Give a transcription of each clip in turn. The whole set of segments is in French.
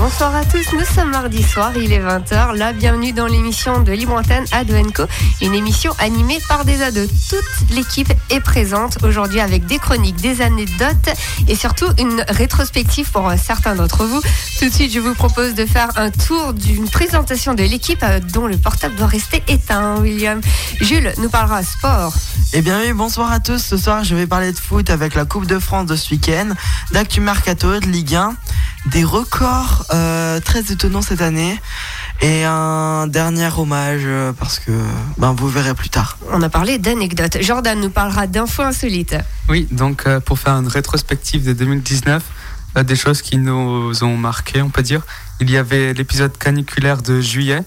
Bonsoir à tous, nous sommes mardi soir, il est 20h. La bienvenue dans l'émission de Libre Antenne Adoenco, une émission animée par des ados. Toute l'équipe est présente aujourd'hui avec des chroniques, des anecdotes et surtout une rétrospective pour certains d'entre vous. Tout de suite, je vous propose de faire un tour d'une présentation de l'équipe euh, dont le portable doit rester éteint, William. Jules nous parlera sport. Eh bien oui, bonsoir à tous. Ce soir, je vais parler de foot avec la Coupe de France de ce week-end, d'actu mercato, de Ligue 1, des records euh, très étonnants cette année et un dernier hommage euh, parce que ben, vous verrez plus tard. On a parlé d'anecdotes. Jordan nous parlera d'infos insolites. Oui, donc euh, pour faire une rétrospective de 2019, euh, des choses qui nous ont marqué, on peut dire. Il y avait l'épisode caniculaire de juillet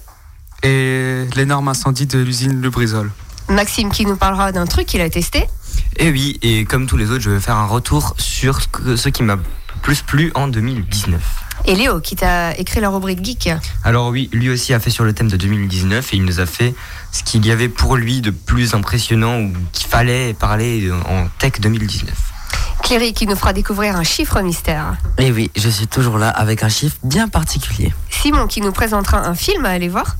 et l'énorme incendie de l'usine Lubrizol. Maxime qui nous parlera d'un truc qu'il a testé. Et oui, et comme tous les autres, je vais faire un retour sur ce qui m'a plus plu en 2019. Et Léo qui t'a écrit la rubrique geek. Alors oui, lui aussi a fait sur le thème de 2019 et il nous a fait ce qu'il y avait pour lui de plus impressionnant ou qu'il fallait parler en tech 2019. Cléry qui nous fera découvrir un chiffre mystère. Et oui, je suis toujours là avec un chiffre bien particulier. Simon qui nous présentera un film à aller voir.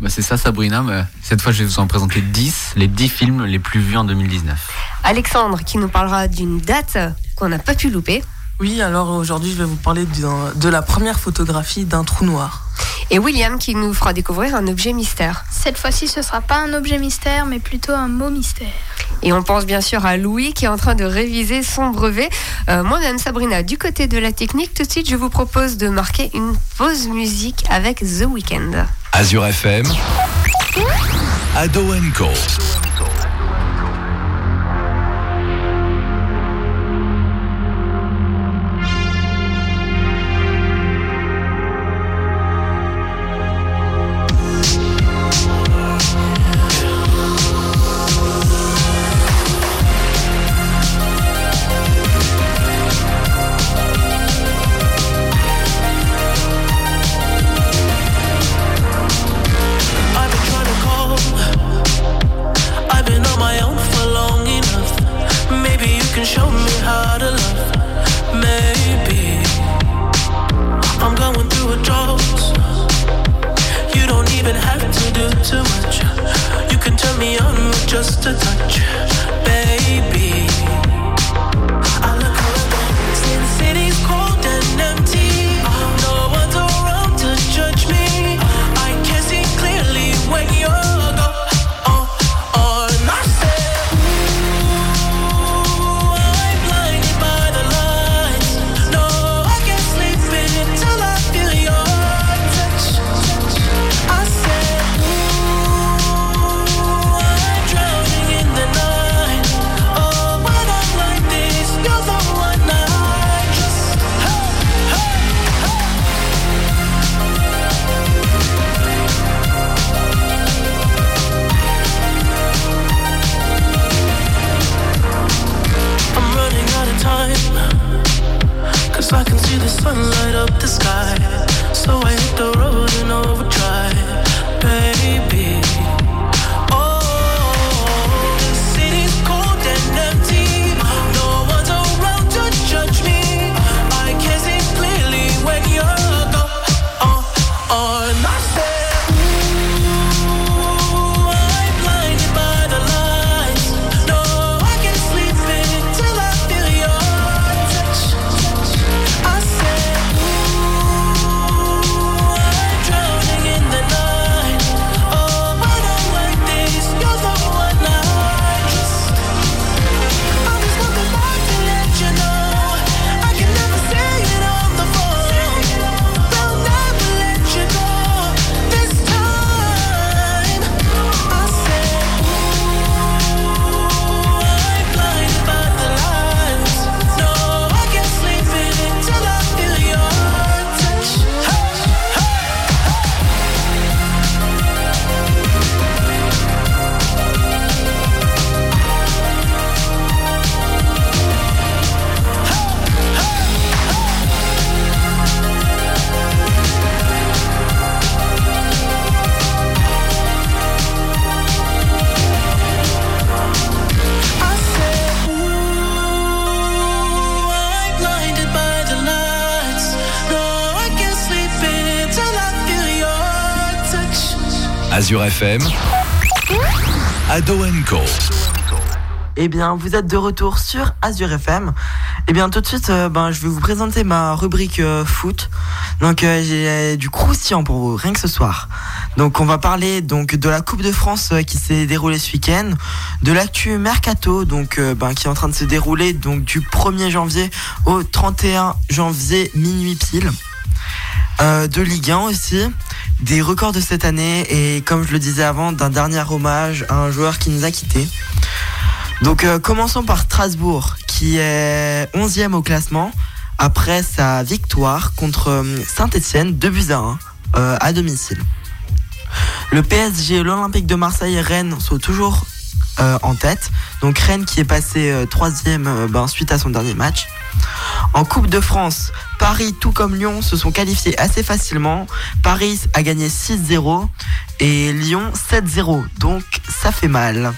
Bah, c'est ça Sabrina, mais cette fois je vais vous en présenter 10, les 10 films les plus vus en 2019. Alexandre qui nous parlera d'une date qu'on n'a pas pu louper. Oui, alors aujourd'hui, je vais vous parler de la première photographie d'un trou noir. Et William qui nous fera découvrir un objet mystère. Cette fois-ci, ce sera pas un objet mystère, mais plutôt un mot mystère. Et on pense bien sûr à Louis qui est en train de réviser son brevet. Euh, Moi-même, Sabrina, du côté de la technique, tout de suite, je vous propose de marquer une pause musique avec The Weeknd. Azure FM, Ado Co. Azure FM, Ado Co. Eh bien, vous êtes de retour sur Azure FM. Eh bien, tout de suite, euh, ben, je vais vous présenter ma rubrique euh, foot. Donc, euh, j'ai du croustillant pour vous, rien que ce soir. Donc, on va parler donc de la Coupe de France qui s'est déroulée ce week-end, de l'actu mercato, donc ben, qui est en train de se dérouler donc du 1er janvier au 31 janvier minuit pile. De Ligue 1 aussi, des records de cette année et comme je le disais avant, d'un dernier hommage à un joueur qui nous a quittés. Donc euh, commençons par Strasbourg qui est 11e au classement après sa victoire contre Saint-Etienne 2 buts à 1 euh, à domicile. Le PSG, l'Olympique de Marseille et Rennes sont toujours euh, en tête. Donc Rennes qui est passé euh, troisième euh, ben, suite à son dernier match. En Coupe de France, Paris tout comme Lyon se sont qualifiés assez facilement. Paris a gagné 6-0 et Lyon 7-0. Donc ça fait mal.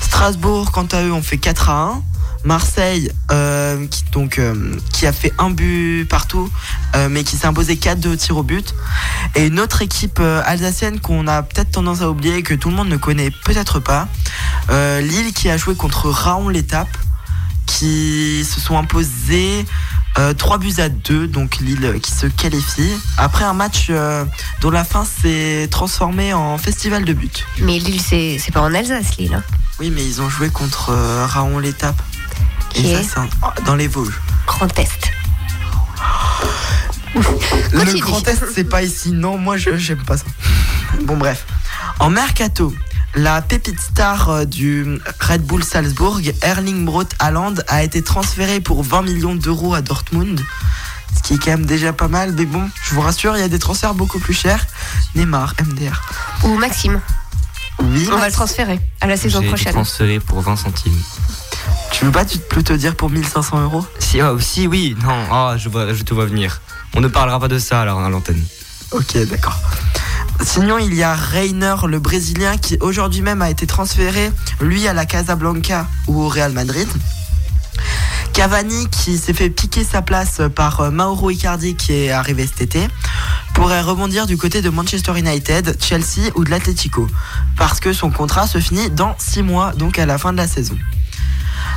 Strasbourg, quant à eux, ont fait 4 à 1. Marseille, euh, qui, donc, euh, qui a fait un but partout, euh, mais qui s'est imposé 4-2 au tir au but. Et une autre équipe euh, alsacienne qu'on a peut-être tendance à oublier, que tout le monde ne connaît peut-être pas. Euh, Lille qui a joué contre Raon l'étape, qui se sont imposés 3 buts à 2, donc Lille euh, qui se qualifie. Après un match euh, dont la fin s'est transformée en festival de buts. Mais Lille, c'est c'est pas en Alsace, Lille. hein. Oui, mais ils ont joué contre euh, Raon l'étape. Et ça, est c'est oh, dans les Vosges. Grand Est. Le. Grand Est, c'est pas ici. Non, moi, je j'aime pas ça. Bon, bref. En mercato, la pépite star euh, du Red Bull Salzbourg, Erling Braut Haaland, a été transféré pour 20 millions d'euros à Dortmund. Ce qui est quand même déjà pas mal. Mais bon, je vous rassure, il y a des transferts beaucoup plus chers. Neymar, MDR. Ou Maxime. Oui, On va le transférer à la saison prochaine. transféré pour 20 centimes. tu veux pas tu plutôt dire pour 1500 euros? Si, oh, si, oui, non, oh, je, vois, je te vois venir. On ne parlera pas de ça alors à l'antenne. Ok, d'accord. Sinon, il y a Reiner, le Brésilien, qui aujourd'hui même a été transféré, lui, à la Casablanca ou au Real Madrid. Cavani, qui s'est fait piquer sa place par euh, Mauro Icardi, qui est arrivé cet été, pourrait rebondir du côté de Manchester United, Chelsea ou de l'Atlético, parce que son contrat se finit dans 6 mois, donc à la fin de la saison.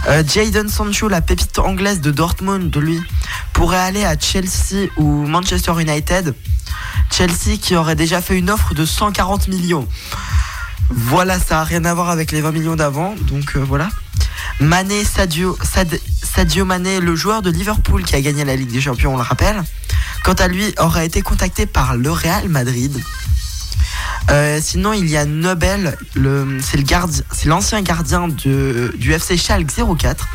Euh, Jadon Sancho, la pépite anglaise de Dortmund, de lui, pourrait aller à Chelsea ou Manchester United. Chelsea qui aurait déjà fait une offre de 140 millions. Voilà, ça a rien à voir avec les 20 millions d'avant, donc euh, voilà. Mané, Sadio, Sad- Sadio Mané, le joueur de Liverpool qui a gagné la Ligue des Champions, on le rappelle, quant à lui, aurait été contacté par le Real Madrid. Euh, sinon, il y a Nobel, c'est l'ancien gardien du FC Schalke 04,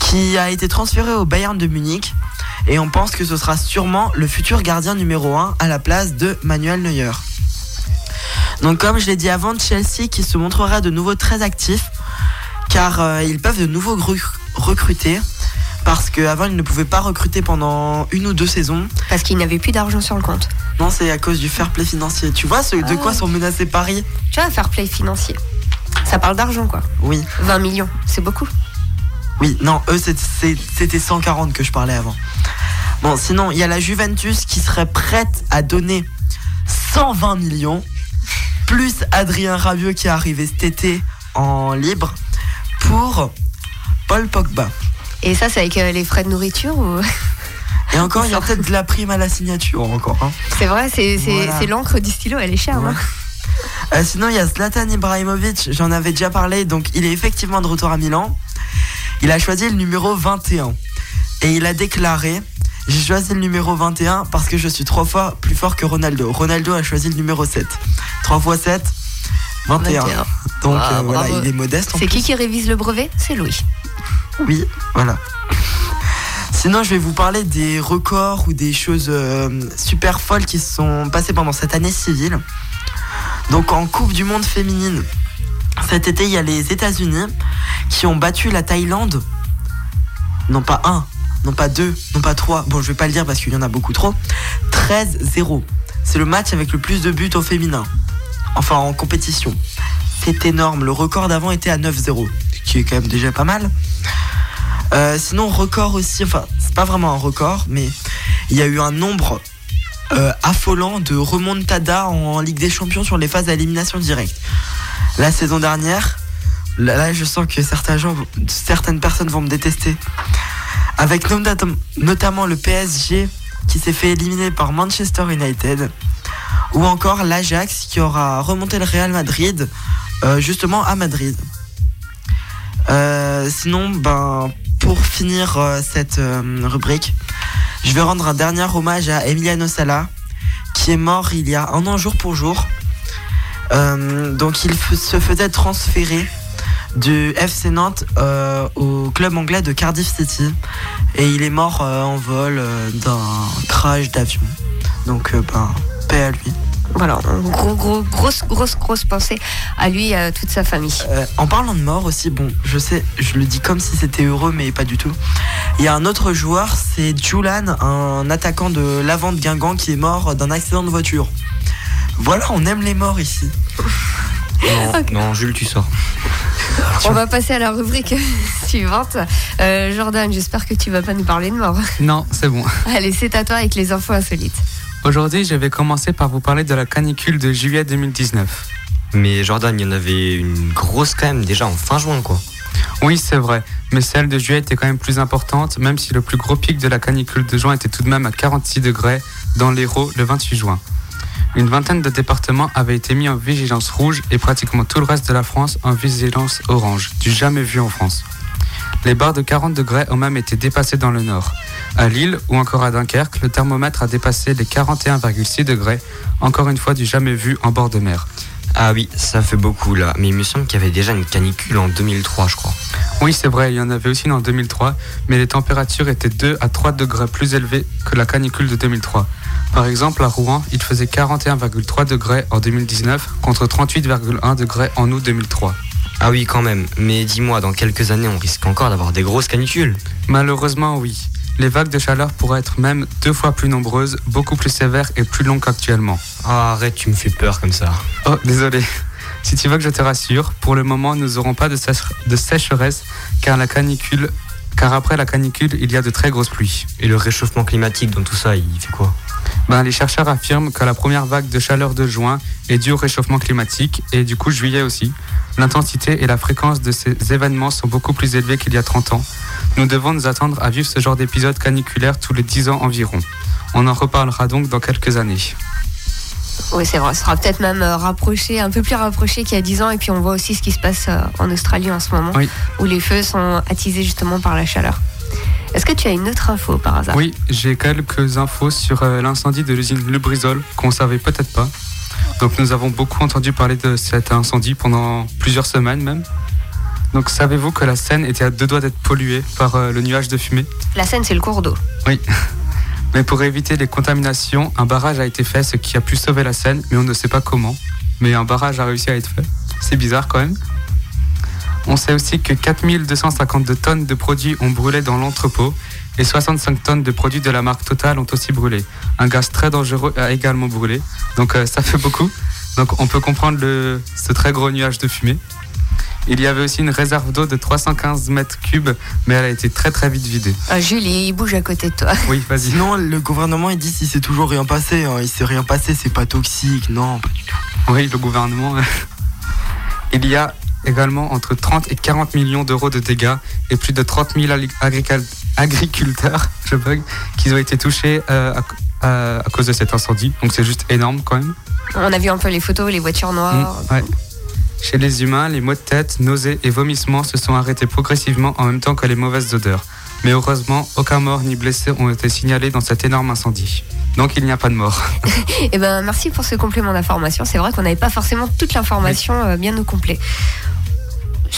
qui a été transféré au Bayern de Munich. Et on pense que ce sera sûrement le futur gardien numéro 1 à la place de Manuel Neuer. Donc comme je l'ai dit avant, Chelsea qui se montrera de nouveau très actif car euh, ils peuvent de nouveau recruter parce qu'avant ils ne pouvaient pas recruter pendant une ou deux saisons. Parce qu'il n'avait plus d'argent sur le compte. Non, c'est à cause du fair play financier. Tu vois ce, de Ah. quoi sont menacés Paris Tu vois, fair play financier. Ça parle d'argent, quoi. Oui, 20 millions, c'est beaucoup. oui, non, eux c'était 140 que je parlais avant. Bon, sinon, il y a la Juventus qui serait prête à donner 120 millions, plus Adrien Rabiot qui est arrivé cet été en libre, pour Paul Pogba. Et ça, c'est avec euh, les frais de nourriture ou... Et encore, il y a peut-être de la prime à la signature encore. hein. C'est vrai, c'est Voilà. l'encre du stylo, elle est chère. Ouais. hein. Euh, sinon, il y a Zlatan Ibrahimovic, j'en avais déjà parlé, donc il est effectivement de retour à Milan. Il a choisi le numéro 21. Et il a déclaré J'ai choisi le numéro 21 parce que je suis trois fois plus fort que Ronaldo. Ronaldo a choisi le numéro 7. 3 fois 7, 21. 21. Donc Ah, euh, voilà, il est modeste. C'est qui qui révise le brevet? C'est Louis. Oui, voilà. Sinon, je vais vous parler des records ou des choses euh, super folles qui se sont passées pendant cette année civile. Donc, en Coupe du Monde féminine, cet été, il y a les États-Unis qui ont battu la Thaïlande. Non pas un, non pas deux, non pas trois. Bon, je vais pas le dire parce qu'il y en a beaucoup trop. 13-0. C'est le match avec le plus de buts au féminin. Enfin, en compétition. C'est énorme. Le record d'avant était à 9-0, ce qui est quand même déjà pas mal. Euh, sinon, record aussi, enfin, c'est pas vraiment un record, mais il y a eu un nombre euh, affolant de remontada en Ligue des Champions sur les phases d'élimination directe. La saison dernière, là, je sens que certains gens, certaines personnes vont me détester. Avec notam- notamment le PSG qui s'est fait éliminer par Manchester United, ou encore l'Ajax qui aura remonté le Real Madrid euh, justement à Madrid. Euh, sinon, ben, pour finir euh, cette rubrique, je vais rendre un dernier hommage à Emiliano Sala, qui est mort il y a un an jour pour jour. Donc il se faisait transférer du FC Nantes au club anglais de Cardiff City et il est mort en vol d'un crash d'avion. Donc ben paix à lui. Voilà, gros, gros, grosse, grosse, grosse pensée à lui et à toute sa famille. Euh, en parlant de mort aussi, bon, je sais, je le dis comme si c'était heureux, mais pas du tout. Il y a un autre joueur, c'est Julan, un attaquant de l'avant de Guingamp qui est mort d'un accident de voiture. Voilà, on aime les morts ici. Non, non, Jules, tu sors. On va passer à la rubrique suivante. Euh, Jordan, j'espère que tu vas pas nous parler de mort. Non, c'est bon. Allez, c'est à toi avec les infos insolites. Aujourd'hui, je vais commencer par vous parler de la canicule de juillet 2019. Mais Jordan, il y en avait une grosse quand même déjà en fin juin, quoi. Oui, c'est vrai, mais celle de juillet était quand même plus importante, même si le plus gros pic de la canicule de juin était tout de même à 46 degrés dans l'Hérault le 28 juin. Une vingtaine de départements avaient été mis en vigilance rouge et pratiquement tout le reste de la France en vigilance orange, du jamais vu en France. Les barres de 40 degrés ont même été dépassées dans le nord. À Lille ou encore à Dunkerque, le thermomètre a dépassé les 41,6 degrés, encore une fois du jamais vu en bord de mer. Ah oui, ça fait beaucoup là. Mais il me semble qu'il y avait déjà une canicule en 2003, je crois. Oui, c'est vrai, il y en avait aussi en 2003, mais les températures étaient 2 à 3 degrés plus élevées que la canicule de 2003. Par exemple, à Rouen, il faisait 41,3 degrés en 2019 contre 38,1 degrés en août 2003. Ah oui, quand même. Mais dis-moi, dans quelques années, on risque encore d'avoir des grosses canicules. Malheureusement, oui. Les vagues de chaleur pourraient être même deux fois plus nombreuses, beaucoup plus sévères et plus longues qu'actuellement. Ah, arrête, tu me fais peur comme ça. Oh, désolé. Si tu veux que je te rassure, pour le moment, nous n'aurons pas de, de sécheresse car la canicule, car après la canicule, il y a de très grosses pluies. Et le réchauffement climatique dans tout ça, il fait quoi? Ben, les chercheurs affirment que la première vague de chaleur de juin est due au réchauffement climatique et du coup juillet aussi. L'intensité et la fréquence de ces événements sont beaucoup plus élevées qu'il y a 30 ans. Nous devons nous attendre à vivre ce genre d'épisode caniculaire tous les 10 ans environ. On en reparlera donc dans quelques années. Oui, c'est vrai, ce sera peut-être même euh, rapproché, un peu plus rapproché qu'il y a 10 ans. Et puis on voit aussi ce qui se passe euh, en Australie en ce moment, Oui. où les feux sont attisés justement par la chaleur. Est-ce que tu as une autre info par hasard? Oui, j'ai quelques infos sur euh, l'incendie de l'usine Lubrizol qu'on savait peut-être pas. Donc nous avons beaucoup entendu parler de cet incendie pendant plusieurs semaines même. Donc savez-vous que la Seine était à deux doigts d'être polluée par euh, le nuage de fumée? La Seine, c'est le cours d'eau. Oui. Mais pour éviter les contaminations, un barrage a été fait, ce qui a pu sauver la Seine, mais on ne sait pas comment. Mais un barrage a réussi à être fait. C'est bizarre quand même. On sait aussi que 4252 tonnes de produits ont brûlé dans l'entrepôt et 65 tonnes de produits de la marque Total ont aussi brûlé. Un gaz très dangereux a également brûlé. Donc euh, ça fait beaucoup. Donc on peut comprendre le, ce très gros nuage de fumée. Il y avait aussi une réserve d'eau de 315 mètres cubes, mais elle a été très très vite vidée. Ah, Jules, il bouge à côté de toi. Oui, vas-y. Sinon, le gouvernement il dit si c'est toujours rien passé, hein, il s'est rien passé, c'est pas toxique, non, pas du tout. Oui, le gouvernement. Il y a également entre 30 et 40 millions d'euros de dégâts et plus de 30 000 ali- agrical- agriculteurs je bug, qui ont été touchés euh, à, à- à cause de cet incendie. Donc c'est juste énorme quand même. On a vu un peu les photos, les voitures noires. Mm, ouais. Chez les humains, les maux de tête, nausées et vomissements se sont arrêtés progressivement en même temps que les mauvaises odeurs. Mais heureusement, aucun mort ni blessé ont été signalés dans cet énorme incendie. Donc il n'y a pas de mort. Eh ben, merci pour ce complément d'information. C'est vrai qu'on n'avait pas forcément toute l'information euh, bien au complet.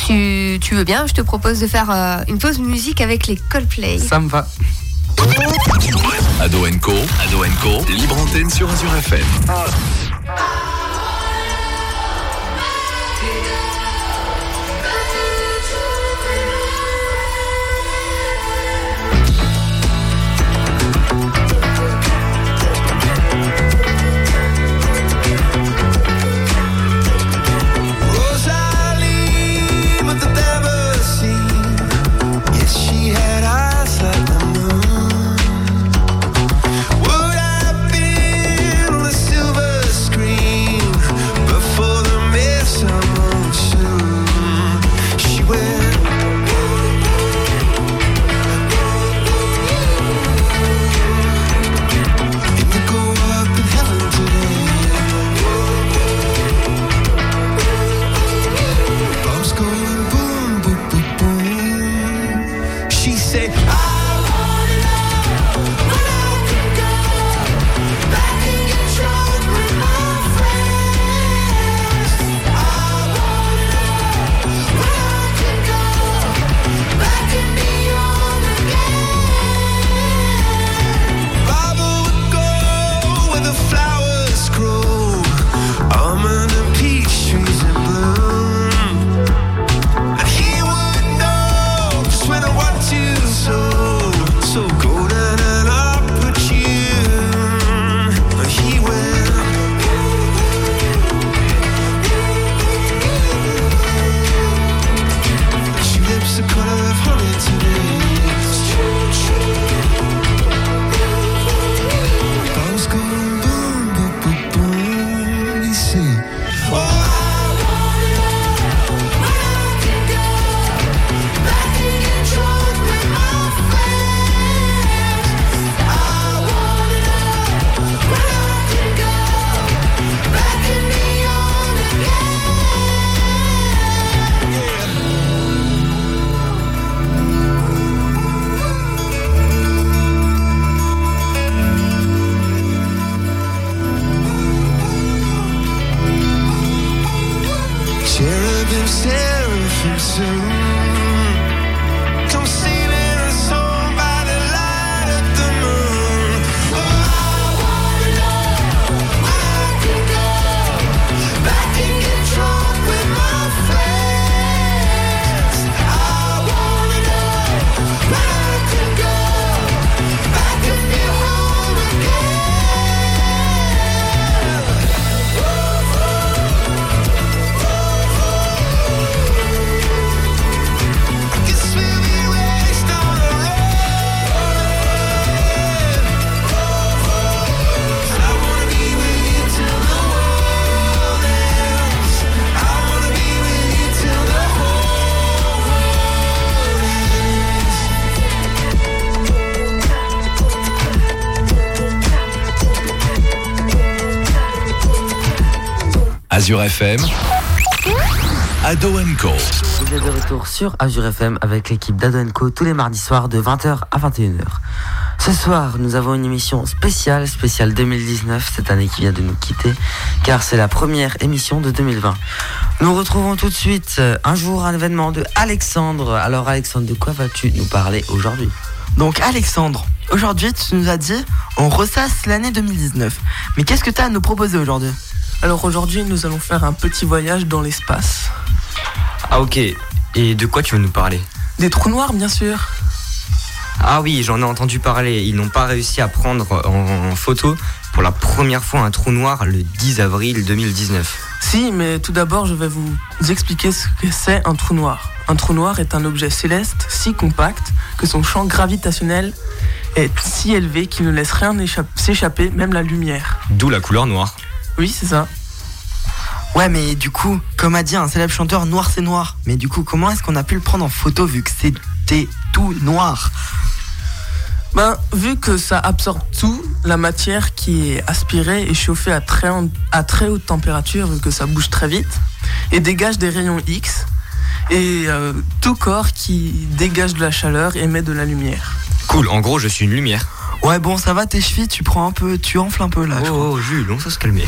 Si tu veux bien, je te propose de faire euh, une pause musique avec les Coldplay. Ça me va. Ado Co, Ado Co, libre antenne sur Azure FM. Rosalie, Azure FM, Ado Co. Vous êtes de retour sur Azure FM avec l'équipe d'Adoenco tous les mardis soirs de 20h à 21h. Ce soir, nous avons une émission spéciale, spéciale 2019, cette année qui vient de nous quitter, car c'est la première émission de 2020. Nous retrouvons tout de suite euh, un jour un événement de Alexandre. Alors Alexandre, de quoi vas-tu nous parler aujourd'hui? Donc Alexandre, aujourd'hui tu nous as dit on ressasse l'année 2019. Mais qu'est-ce que tu as à nous proposer aujourd'hui? Alors aujourd'hui, nous allons faire un petit voyage dans l'espace. Ah ok, et de quoi tu veux nous parler? Des trous noirs, bien sûr. Ah oui, j'en ai entendu parler. Ils n'ont pas réussi à prendre en, photo pour la première fois un trou noir le 10 avril 2019. Si, mais tout d'abord, je vais vous expliquer ce que c'est un trou noir. Un trou noir est un objet céleste si compact que son champ gravitationnel est si élevé qu'il ne laisse rien échapp- s'échapper, même la lumière. D'où la couleur noire. Oui, c'est ça. Ouais, mais du coup, comme a dit un célèbre chanteur, noir c'est noir. Mais du coup, comment est-ce qu'on a pu le prendre en photo vu que c'était tout noir? Ben, vu que ça absorbe tout, la matière qui est aspirée et chauffée à très, en- à très haute température, vu que ça bouge très vite, et dégage des rayons X. Et euh, tout corps qui dégage de la chaleur émet de la lumière. Cool, en gros, je suis une lumière. Ouais, bon, ça va, tes chevilles, tu prends un peu, tu enfles un peu là. je crois. Oh, oh, Jules, on peut se calmer.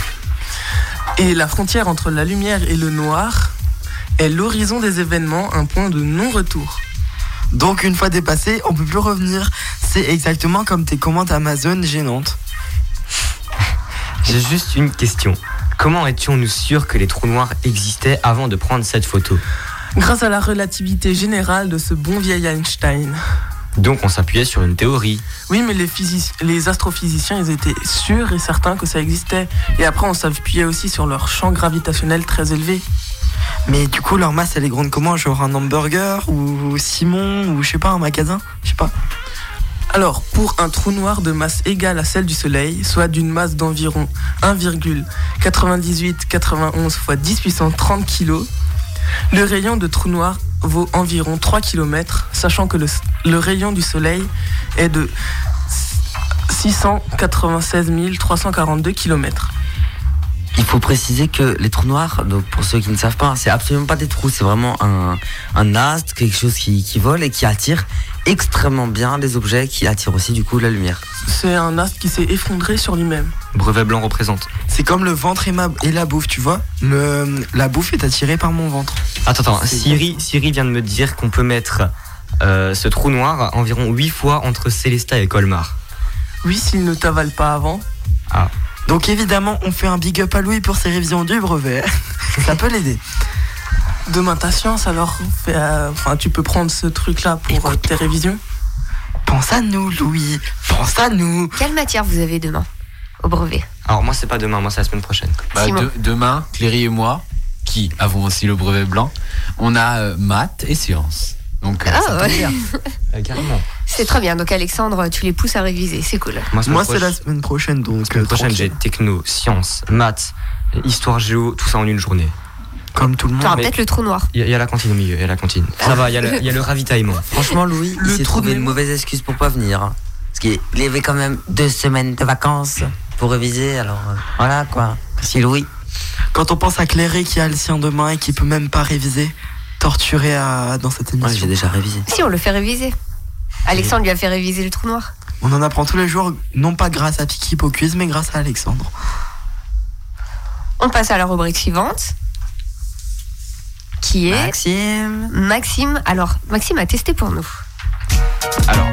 Et la frontière entre la lumière et le noir est l'horizon des événements, un point de non-retour. Donc, une fois dépassé, on peut plus revenir. C'est exactement comme tes commandes Amazon gênantes. J'ai juste une question. Comment étions-nous sûrs que les trous noirs existaient avant de prendre cette photo? Grâce à la relativité générale de ce bon vieil Einstein. Donc on s'appuyait sur une théorie. Oui, mais les, physici- les astrophysiciens, ils étaient sûrs et certains que ça existait. Et après, on s'appuyait aussi sur leur champ gravitationnel très élevé. Mais du coup, leur masse, elle est grande comment? Genre un hamburger ou Simon ou je sais pas, un magasin? Je sais pas. Alors, pour un trou noir de masse égale à celle du Soleil, soit d'une masse d'environ 1,9891 fois 10 puissance 30 kg, le rayon de trou noir vaut environ 3 km, sachant que le, rayon du Soleil est de 696 342 km. Il faut préciser que les trous noirs, pour ceux qui ne savent pas, c'est absolument pas des trous, c'est vraiment un, un astre, quelque chose qui vole et qui attire extrêmement bien les objets, qui attire aussi du coup la lumière. C'est un astre qui s'est effondré sur lui-même. Brevet blanc représente. C'est comme le ventre et, ma- et la bouffe, tu vois le, La bouffe est attirée par mon ventre. Attends, attends, Siri, Siri vient de me dire qu'on peut mettre euh, ce trou noir environ 8 fois entre Célestat et Colmar. Oui, s'il ne t'avale pas avant. Ah. Donc évidemment, on fait un big up à Louis pour ses révisions du brevet. Ça peut l'aider. Demain ta science, alors euh, enfin, tu peux prendre ce truc-là pour euh, tes révisions. Pense à nous, Louis. Pense à nous. Quelle matière vous avez demain au brevet? Alors moi c'est pas demain, moi c'est la semaine prochaine. Bah, de- demain, Cléry et moi, qui avons aussi le brevet blanc, on a euh, maths et sciences. Donc, euh, Ah, ouais. bien. Euh, carrément. C'est très bien. Donc Alexandre, tu les pousses à réviser. C'est cool. Moi, semaine Moi, c'est la semaine prochaine, donc. semaine euh, prochaine j'ai techno, sciences, maths, histoire géo, tout ça en une journée. Comme tout le monde. peut-être le trou noir. Il y, a- il y a la cantine au milieu, il y a la cantine. Ça va, il y, a le- il y a le ravitaillement. Franchement, Louis, Le il s'est trouvé une mauvaise excuse pour pas venir. hein. Parce qu'il avait quand même deux semaines de vacances pour réviser, alors euh, voilà quoi. Merci Louis. Quand on pense à Cléré qui a le sien demain et qui peut même pas réviser, torturé à, dans cette Moi, émission. j'ai déjà révisé. Si, on le fait réviser. Alexandre lui a fait réviser le trou noir. On en apprend tous les jours, non pas grâce à Piki quiz, mais grâce à Alexandre. On passe à la rubrique suivante. Qui est Maxime. Maxime. Alors, Maxime a testé pour nous. Alors,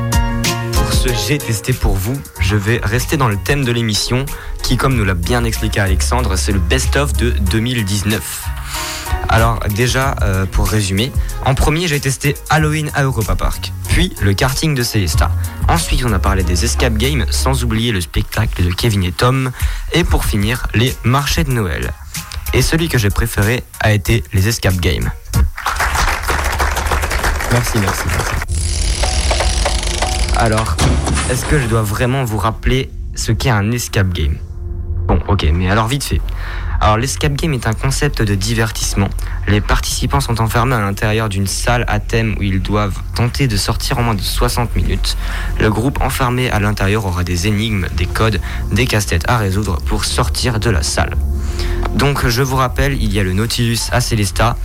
pour ce j'ai testé pour vous, je vais rester dans le thème de l'émission, qui, comme nous l'a bien expliqué Alexandre, c'est le best-of de 2019. Alors déjà, euh, pour résumer, en premier j'ai testé Halloween à Europa Park, puis le karting de Célesta. Ensuite on a parlé des escape games, sans oublier le spectacle de Kevin et Tom, et pour finir, les marchés de Noël. Et celui que j'ai préféré a été les escape games. Merci, merci, merci. Alors, est-ce que je dois vraiment vous rappeler ce qu'est un escape game? Bon, ok, mais alors vite fait. Alors, l'escape game est un concept de divertissement. Les participants sont enfermés à l'intérieur d'une salle à thème où ils doivent tenter de sortir en moins de 60 minutes. Le groupe enfermé à l'intérieur aura des énigmes, des codes, des casse-têtes à résoudre pour sortir de la salle. Donc je vous rappelle, il y a le Nautilus à Célesta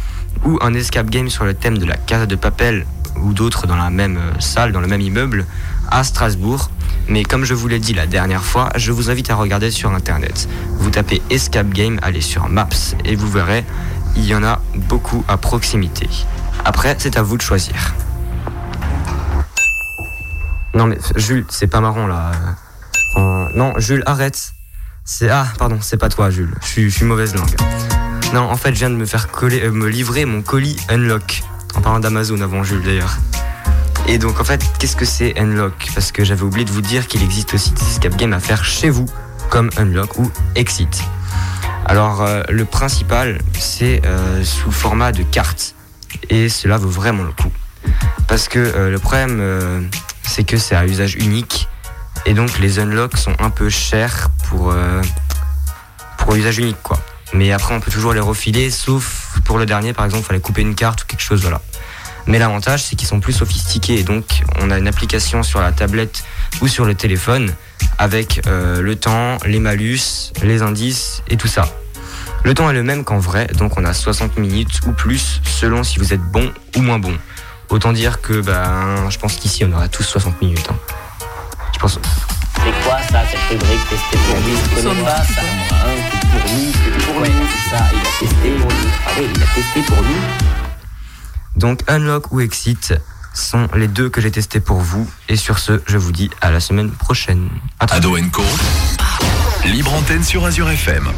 ou un escape game sur le thème de la Casa de Papel ou d'autres dans la même euh, salle, dans le même immeuble à Strasbourg. Mais comme je vous l'ai dit la dernière fois, je vous invite à regarder sur internet. Vous tapez Escape Game, allez sur Maps et vous verrez, il y en a beaucoup à proximité. Après, c'est à vous de choisir. Non mais Jules, c'est pas marrant là. Enfin, non, Jules, arrête. C'est ah pardon, c'est pas toi Jules. Je suis, mauvaise langue. Non, en fait, je viens de me faire coller, euh, me livrer mon colis Unlock. En parlant d'Amazon avant Jules d'ailleurs. Et donc en fait, qu'est-ce que c'est Unlock? Parce que j'avais oublié de vous dire qu'il existe aussi des escape games à faire chez vous, comme Unlock ou Exit. Alors euh, le principal, c'est euh, sous format de carte. Et cela vaut vraiment le coup. Parce que euh, le problème, c'est que c'est à usage unique. Et donc les unlocks sont un peu chers pour, euh, pour usage unique quoi. Mais après on peut toujours les refiler, sauf pour le dernier par exemple, il fallait couper une carte ou quelque chose, voilà. Mais l'avantage c'est qu'ils sont plus sophistiqués et donc on a une application sur la tablette ou sur le téléphone avec euh, le temps, les malus, les indices et tout ça. Le temps est le même qu'en vrai, donc on a 60 minutes ou plus selon si vous êtes bon ou moins bon. Autant dire que ben, je pense qu'ici on aura tous 60 minutes. hein. Je pense. C'est quoi ça, cette rubrique testée pour lui Je connais pas ça, moi. Hein. C'est pour nous, c'est pour nous. C'est ça, il a testé pour nous. Ah oui, il a testé pour nous. Donc Unlock ou Exit sont les deux que j'ai testés pour vous. Et sur ce, je vous dis à la semaine prochaine. À très Ado Co. Libre antenne sur Azure FM.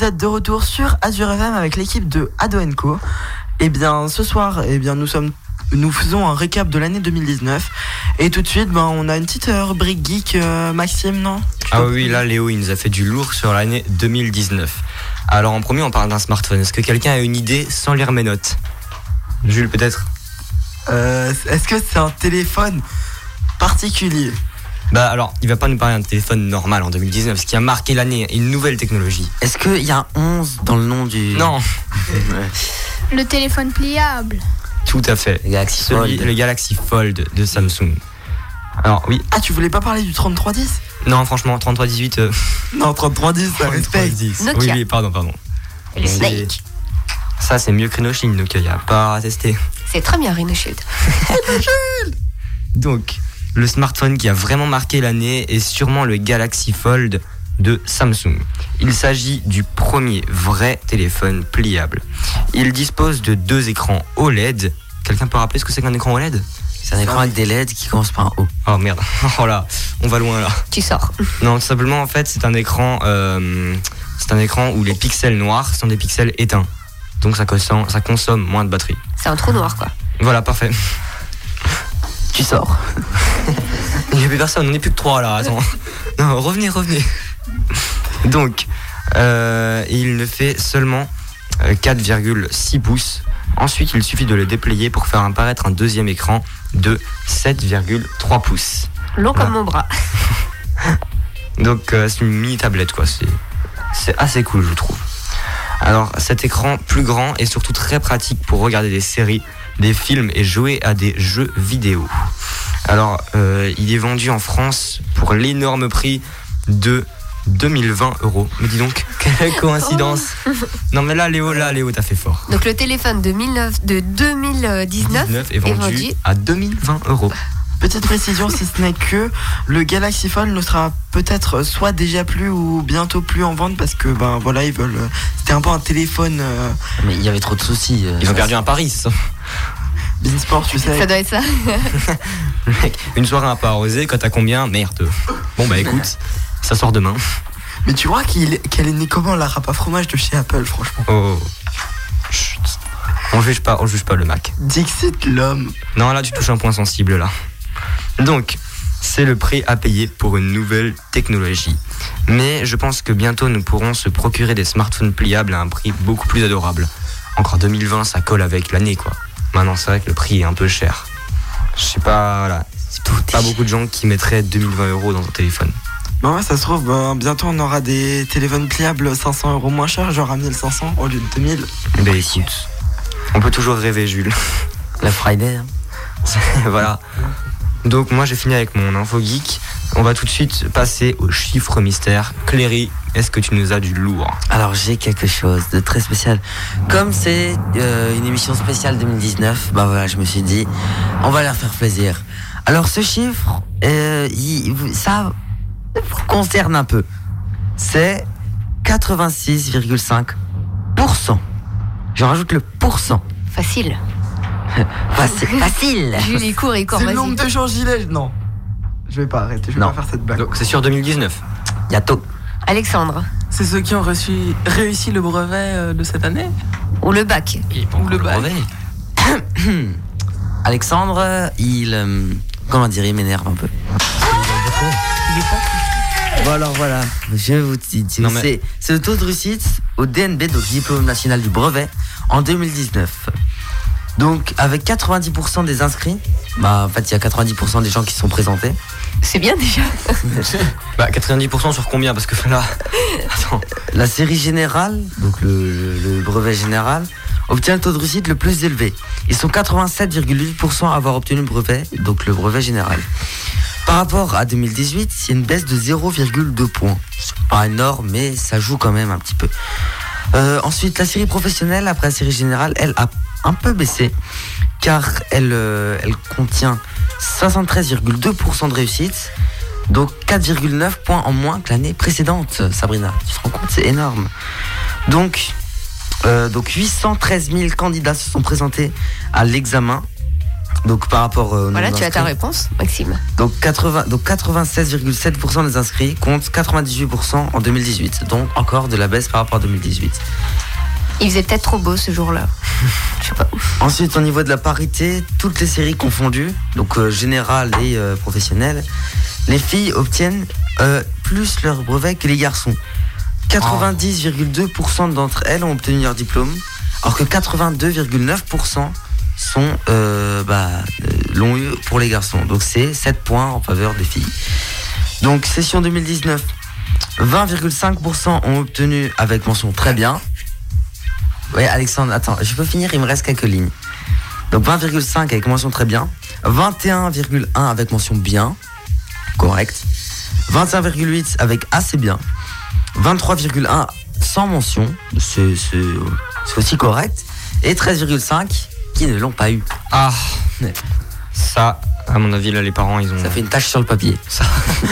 Vous êtes de retour sur Azure FM avec l'équipe de Ado Co. Eh bien, ce soir, eh bien, nous sommes, nous faisons un récap de l'année 2019. Et tout de suite, ben, on a une petite euh, rubrique geek, euh, Maxime, non? Ah oui, oui, là, Léo, il nous a fait du lourd sur l'année 2019. Alors, en premier, on parle d'un smartphone. Est-ce que quelqu'un a une idée sans lire mes notes? Jules, peut-être? Euh, Est-ce que c'est un téléphone particulier? Bah, alors, il va pas nous parler d'un téléphone normal en 2019, ce qui a marqué l'année, une nouvelle technologie. Est-ce qu'il y a 11 dans le nom du. Non, Le téléphone pliable. tout à fait. Le Galaxy Celui, Fold. le Galaxy Fold de Samsung. Alors, oui. Ah, tu voulais pas parler du 3310 Non, franchement, 3318. euh, Non, 3310, ça respecte. 3310. Nokia. Oui, oui, pardon, pardon. Et le C'est- Snake. Ça, c'est mieux que Rhinoshield, donc il n'y a pas à tester. C'est très bien, Rhino Shield. Donc, le smartphone qui a vraiment marqué l'année est sûrement le Galaxy Fold de Samsung. Il s'agit du premier vrai téléphone pliable. Il dispose de deux écrans OLED. Quelqu'un peut rappeler ce que c'est qu'un écran OLED C'est un écran avec des LED qui commence par un O. Oh merde, oh là, on va loin là. Tu sors. Non, tout simplement en fait c'est un écran, euh, c'est un écran où les pixels noirs sont des pixels éteints. Donc ça consomme, ça consomme moins de batterie. C'est un trou noir, quoi. Voilà, parfait. Tu sors. Il n'y a plus personne, on n'est plus que trois là, attends. Non, revenez, revenez. Donc, euh, il ne fait seulement euh, 4,6 pouces. Ensuite, il suffit de le déplier pour faire apparaître un deuxième écran de 7,3 pouces. Long Voilà. comme mon bras. Donc euh, c'est une mini tablette quoi, c'est c'est assez cool je trouve. Alors cet écran plus grand est surtout très pratique pour regarder des séries, des films et jouer à des jeux vidéo. Alors euh, il est vendu en France pour l'énorme prix de 2020 euros. Mais dis donc, quelle coïncidence Non mais là Léo, là Léo t'as fait fort. Donc le téléphone de, 19 de 2019 19 est vendu à 2020 euros. Petite précision, si ce n'est que le Galaxy Fold ne sera peut-être soit déjà plus ou bientôt plus en vente parce que ben voilà ils veulent. C'était un peu un téléphone euh, Mais il y avait trop de soucis. euh, Ils ont perdu un Paris. Beansport, tu sais. Ça doit être ça. Mec, une soirée un peu arrosée, quand t'as combien Merde. Bon bah écoute, ça sort demain. Mais tu vois qu'elle est née comment la râpe à fromage de chez Apple, franchement? Oh. Chut. On juge pas, on juge pas le Mac. Dixit l'homme. Non, là tu touches un point sensible là. Donc, c'est le prix à payer pour une nouvelle technologie. Mais je pense que bientôt nous pourrons se procurer des smartphones pliables à un prix beaucoup plus adorable. Encore 2020, ça colle avec l'année quoi. Maintenant, c'est vrai que le prix est un peu cher. Je sais pas, voilà. Pas beaucoup de gens qui mettraient 2020 euros dans un téléphone. Ben ouais, ça se trouve, ben, bientôt on aura des téléphones pliables 500 euros moins chers, genre à 1500 au lieu de 2000. Ben écoute, on peut toujours rêver, Jules. La Friday. hein. voilà. Donc moi j'ai fini avec mon info geek. On va tout de suite passer au chiffre mystère. Cléry, est-ce que tu nous as du lourd Alors j'ai quelque chose de très spécial. Comme c'est euh, une émission spéciale 2019, bah voilà, je me suis dit, on va leur faire plaisir. Alors ce chiffre, euh, il- ça vous concerne un peu. C'est 86,5%. Je rajoute le pourcent. Facile. Facile. Facile. Jules, il court, il court, C'est le vas-y. nombre de gens gilets Non. Je vais pas arrêter, je vais Non. pas faire cette blague. Donc c'est sur 2019. Bientôt. Alexandre. C'est ceux qui ont reçu, réussi le brevet euh, de cette année Ou le bac. Ou le bac. Alexandre, il. euh, comment dire, il m'énerve un peu. Bon alors voilà, je vous dis, Non, mais- c'est, c'est le taux de réussite au DNB, donc Diplôme National du Brevet, en 2019. Donc avec 90% des inscrits, bah en fait il y a 90% des gens qui se sont présentés. C'est bien déjà. Bah 90% sur combien? Parce que là. Attends. La série générale, donc le, le- le brevet général, obtient le taux de réussite le plus élevé. Ils sont 87,8% à avoir obtenu le brevet, donc le brevet général. Par rapport à 2018, c'est une baisse de 0,2 points. C'est pas énorme, mais ça joue quand même un petit peu. Euh, ensuite, la série professionnelle, après la série générale, elle a un peu baissé, car elle, euh, elle contient 73,2% de réussite, donc 4,9 points en moins que l'année précédente, Sabrina. Tu te rends compte, c'est énorme. Donc, euh, donc 813 000 candidats se sont présentés à l'examen. Donc par rapport euh, Voilà, tu as ta réponse, Maxime. Donc, 80, donc 96,7% des inscrits contre 98% en 2018. Donc encore de la baisse par rapport à 2018. Il faisait peut-être trop beau ce jour-là. Je sais pas. Ensuite, au niveau de la parité, toutes les séries confondues, donc euh, générales et euh, professionnelles, les filles obtiennent euh, plus leur brevet que les garçons. 90,2% d'entre elles ont obtenu leur diplôme, alors que 82,9% sont bah, l'ont eu pour les garçons. Donc c'est 7 points en faveur des filles. Donc session 2019, 20,5% ont obtenu avec mention très bien. Ouais, Alexandre, attends, je peux finir, il me reste quelques lignes. Donc 20,5 avec mention très bien, 21,1 avec mention bien, correct, 21,8 avec assez bien, 23,1 sans mention, c'est c'est- c'est aussi correct, et 13,5 qui ne l'ont pas eu. Ah, ça, à mon avis, là, les parents, ils ont. Ça fait une tache sur le papier. Ça.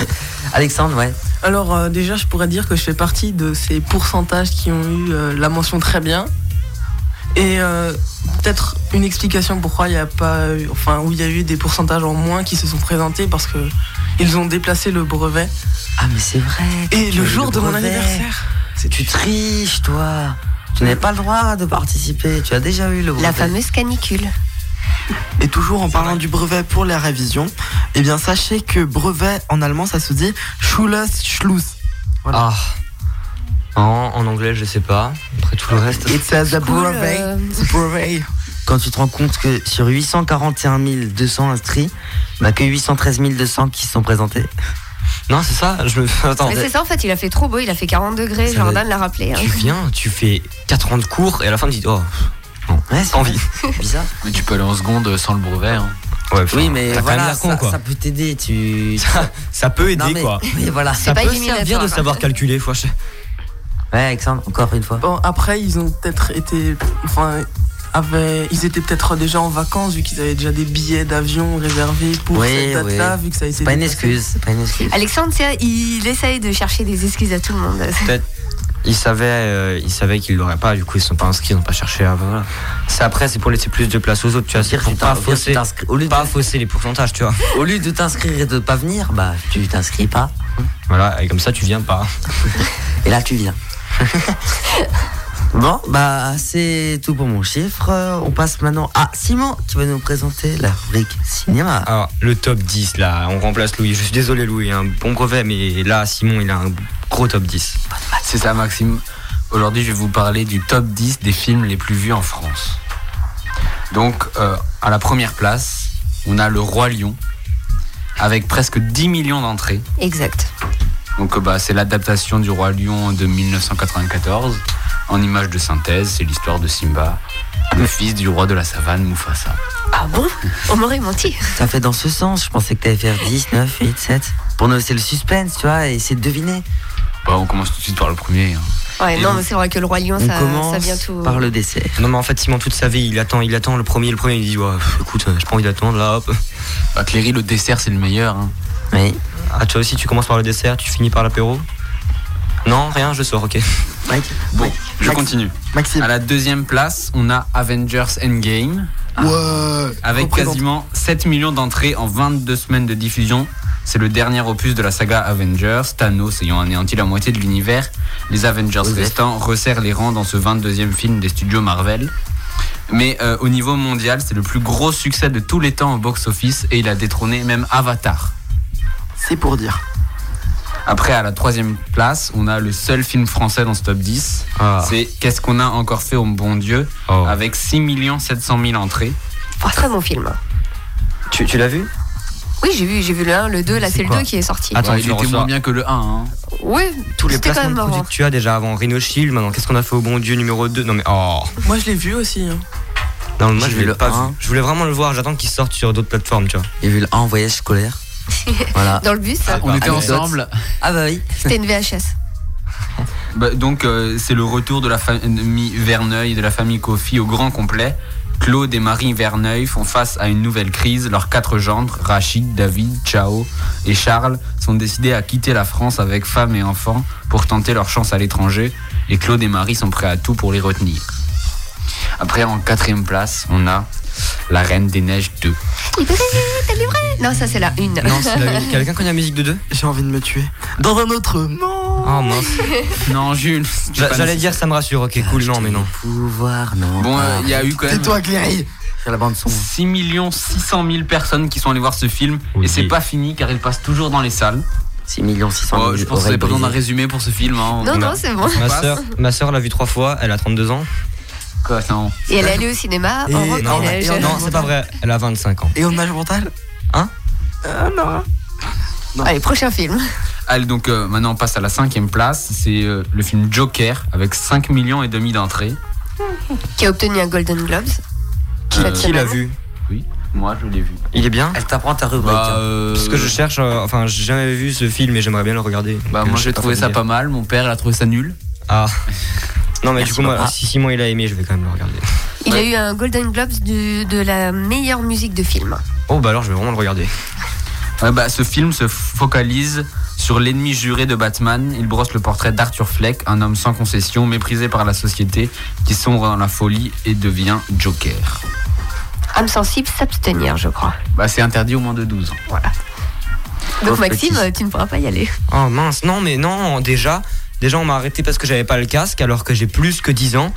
Alexandre, ouais. Alors euh, déjà, je pourrais dire que je fais partie de ces pourcentages qui ont eu euh, la mention très bien. Et euh, peut-être une explication pourquoi il n'y a pas, eu- enfin où il y a eu des pourcentages en moins qui se sont présentés parce que ils ont déplacé le brevet. Ah mais c'est vrai. Et le jour le de mon anniversaire. Tu triches, toi. Tu n'avais pas le droit de participer. Tu as déjà eu le brevet. La fameuse canicule. Et toujours en parlant du brevet pour les révisions, eh bien sachez que brevet en allemand ça se dit Schulles Schluss. Ah. En, en anglais, je sais pas. Après tout le reste. It says the Cool, brevet. euh, The brevet. Quand tu te rends compte que sur 841 200 inscrits, bah que 813 200 qui se sont présentés. Non, c'est ça. Je me. Attends. Mais c'est ça en fait, il a fait trop beau, il a fait 40 degrés, Ça Jordan l'a rappelé. hein. Tu viens, tu fais 4 ans de cours et à la fin tu dis oh. Ouais, c'est envie. bizarre. Mais tu peux aller en seconde sans le brevet. hein. Ouais, Oui, mais voilà, con, ça, ça peut t'aider. Tu... Ça peut aider Non, mais- quoi. Mais voilà. Ça pas peut servir de savoir calculer, faut. Ouais, Alexandre, encore une fois. Bon après ils ont peut-être été, enfin avaient- ils étaient peut-être déjà en vacances vu qu'ils avaient déjà des billets d'avion réservés pour Oui, cette date-là oui. vu que ça a été. C'est pas une excuse. Pas une excuse. Alexandre, tu sais, il essaye de chercher des excuses à tout le monde. Peut-être. Ils savaient, euh, ils savaient qu'ils l'auraient pas, du coup ils sont pas inscrits, ils n'ont pas cherché à. Voilà. C'est après, c'est pour laisser plus de place aux autres, tu vois. C'est Dire, pour tu pas fausser, au lieu de- pas fausser les pourcentages, tu vois. Au lieu de t'inscrire et de pas venir, bah tu t'inscris pas. Voilà, et comme ça tu viens pas. Et là tu viens. bon, bah c'est tout pour mon chiffre. On passe maintenant à Simon qui va nous présenter la rubrique cinéma. Alors, le top 10 là, on remplace Louis. Je suis désolé Louis, un bon brevet, mais là Simon il a un gros top 10. C'est ça, Maxime. Aujourd'hui, je vais vous parler du top 10 des films les plus vus en France. Donc, euh, à la première place, on a Le Roi Lion, avec presque 10 millions d'entrées. Exact. Donc, euh, bah, c'est l'adaptation du Roi Lion de 1994, en image de synthèse. C'est l'histoire de Simba, le fils du roi de la savane, Mufasa. Ah bon? On m'aurait menti. Ça fait dans ce sens. Je pensais que t'allais faire 10, 9, 8, 7. Pour nous laisser le suspense, tu vois, et essayer de deviner. Bah, on commence tout de suite par le premier. hein. Ouais, Et non, on- mais c'est vrai que le Roi Lion, On ça, commence ça vient tout. par le dessert. Non mais en fait Simon toute sa vie il attend, il attend le premier, le premier il dit ouais, pff, écoute euh, j'ai pas envie d'attendre là hop. Bah, Cléry, le dessert, c'est le meilleur. hein. Oui. Ah toi aussi tu commences par le dessert, tu finis par l'apéro Non rien je sors ok. Mike, Bon, je continue. Maxime. À la deuxième place, on a Avengers Endgame. Ouais. Avec quasiment 7 millions d'entrées en 22 semaines de diffusion. C'est le dernier opus de la saga Avengers, Thanos ayant anéanti la moitié de l'univers. Les Avengers restants resserrent les rangs dans ce 22e film des studios Marvel. Mais euh, au niveau mondial, c'est le plus gros succès de tous les temps au box-office et il a détrôné même Avatar. C'est pour dire. Après, à la troisième place, on a le seul film français dans ce top 10. Ah. C'est Qu'est-ce qu'on a encore fait au bon Dieu Oh. avec 6 700 000 entrées. Oh, très bon film. Tu, tu l'as vu? Oui, j'ai vu, j'ai vu le 1, le 2, là C'est le quoi 2 qui est sorti. Attends, Ouais, il était moins bien que le 1. hein. Oui, tous les quand placements même de que tu as déjà avant Rhino Shield, maintenant qu'est-ce qu'on a fait au bon Dieu numéro 2 Non mais oh Moi je l'ai vu aussi. hein. Non moi J'ai je l'ai le pas vu. Je voulais vraiment le voir, j'attends qu'il sorte sur d'autres plateformes tu vois. J'ai vu le 1 en voyage scolaire. voilà. Dans le bus, On était Anecdote. ensemble. Ah bah oui. c'était une VHS. Bah, donc euh, c'est le retour de la famille Verneuil, de la famille Kofi au grand complet. Claude et Marie Verneuil font face à une nouvelle crise. Leurs quatre gendres, Rachid, David, Chao et Charles, sont décidés à quitter la France avec femmes et enfants pour tenter leur chance à l'étranger. Et Claude et Marie sont prêts à tout pour les retenir. Après, en quatrième place, on a La Reine des Neiges 2. Livré, t'es livré Non, ça c'est la une. Non, c'est la une. Quelqu'un connaît la musique de 2 J'ai envie de me tuer. Dans un autre monde. Oh mince. Non, Jules. J'allais dire ça me rassure, ok, cool, non, mais non. Pouvoir, non. Bon, euh, il y a eu quand même. Tais-toi, Cléry. La bande son. 6 600 000 personnes qui sont allées voir ce film Oui. et c'est pas fini car il passe toujours dans les salles. 6 millions 600 Oh, 000 je pense que vous avez pas besoin d'un résumé pour ce film. hein. Non, non, c'est bon. Ma soeur, ma sœur l'a vu trois fois, elle a 32 ans. Quoi, non. Et elle est allée au cinéma Et- en robe non, et Non, c'est pas vrai, elle a 25 ans. Et en âge mental Hein Ah non. Allez, prochain film. Allez, donc euh, maintenant on passe à la cinquième place. C'est euh, le film Joker avec 5 millions et demi d'entrées. Qui a obtenu un Golden Globes. Euh, Qui l'a semaine. vu Oui, moi je l'ai vu. Il est bien Elle t'apprend ta rubrique. Bah, hein. euh, Parce que je cherche, euh, enfin, j'ai jamais vu ce film et j'aimerais bien le regarder. bah, Donc, moi je j'ai trouvé quoi ça pas mal. Mon père il a trouvé ça nul. Ah. Non, mais Merci, du coup, moi, papa. si Simon il a aimé, je vais quand même le regarder. Il a eu un Golden Globes du- de la meilleure musique de film. Oh, bah alors je vais vraiment le regarder. Ouais, bah, ce film se focalise sur l'ennemi juré de Batman. Il brosse le portrait d'Arthur Fleck, un homme sans concession, méprisé par la société, qui sombre dans la folie et devient Joker. Âme sensible, s'abstenir, je crois. Bah, c'est interdit au moins de 12 ans. Voilà. Donc Pauvre Maxime, petit. tu ne pourras pas y aller. Oh mince, non, mais non, déjà, déjà on m'a arrêté parce que j'avais pas le casque alors que j'ai plus que 10 ans.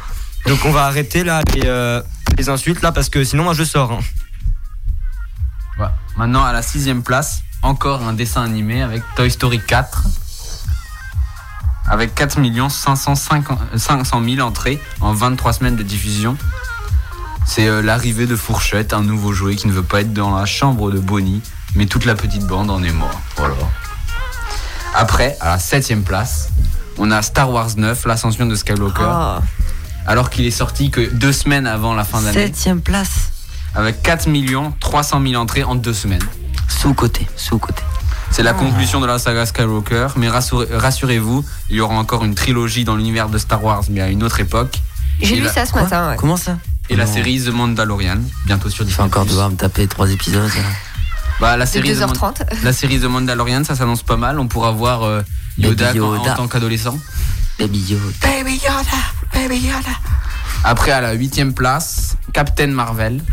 Donc on va arrêter là les, euh, les insultes là parce que sinon moi je sors. hein. Voilà. Maintenant, à la sixième place, encore un dessin animé avec Toy Story 4. Avec 4 550 500 000 entrées en 23 semaines de diffusion. C'est euh, l'arrivée de Fourchette, un nouveau jouet qui ne veut pas être dans la chambre de Bonnie, mais toute la petite bande en est mort. Après, à la septième place, on a Star Wars 9, l'ascension de Skywalker, Oh. alors qu'il est sorti que deux semaines avant la fin d'année, Septième place. avec 4 300 000 entrées en deux semaines. Sous-côté. Sous-côté. C'est la conclusion de la saga Skywalker, mais rassurez- rassurez-vous, il y aura encore une trilogie dans l'univers de Star Wars, mais à une autre époque. J'ai lu la- ça ce Quoi matin. ouais. Comment ça Et la série The Mandalorian, bientôt sur Je vais Disney+. encore devoir me taper trois épisodes. Bah, la De série The, Man- 2h30. la série The Mandalorian, ça s'annonce pas mal. On pourra voir euh, Yoda, Baby quand- Yoda. en tant qu'adolescent. Baby Yoda. Baby Yoda, Baby Yoda. Après, à la huitième place, Captain Marvel,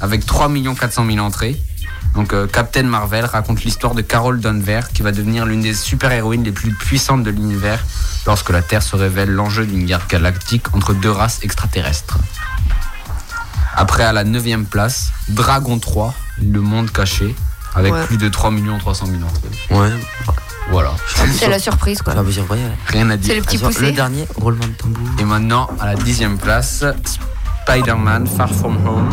avec 3 400 000 entrées. Donc, euh, Captain Marvel raconte l'histoire de Carol Danvers, qui va devenir l'une des super-héroïnes les plus puissantes de l'univers lorsque la Terre se révèle l'enjeu d'une guerre galactique entre deux races extraterrestres. Après, à la neuvième place, Dragon 3, le monde caché, avec Ouais. plus de 3 300 000 entrées. Ouais. Voilà, C'est la surprise quoi. Ouais. rien à C'est dire. le petit Attends, poussé. Le dernier, roulement de tambour. Et maintenant, à la dixième place, Spider-Man Far From Home,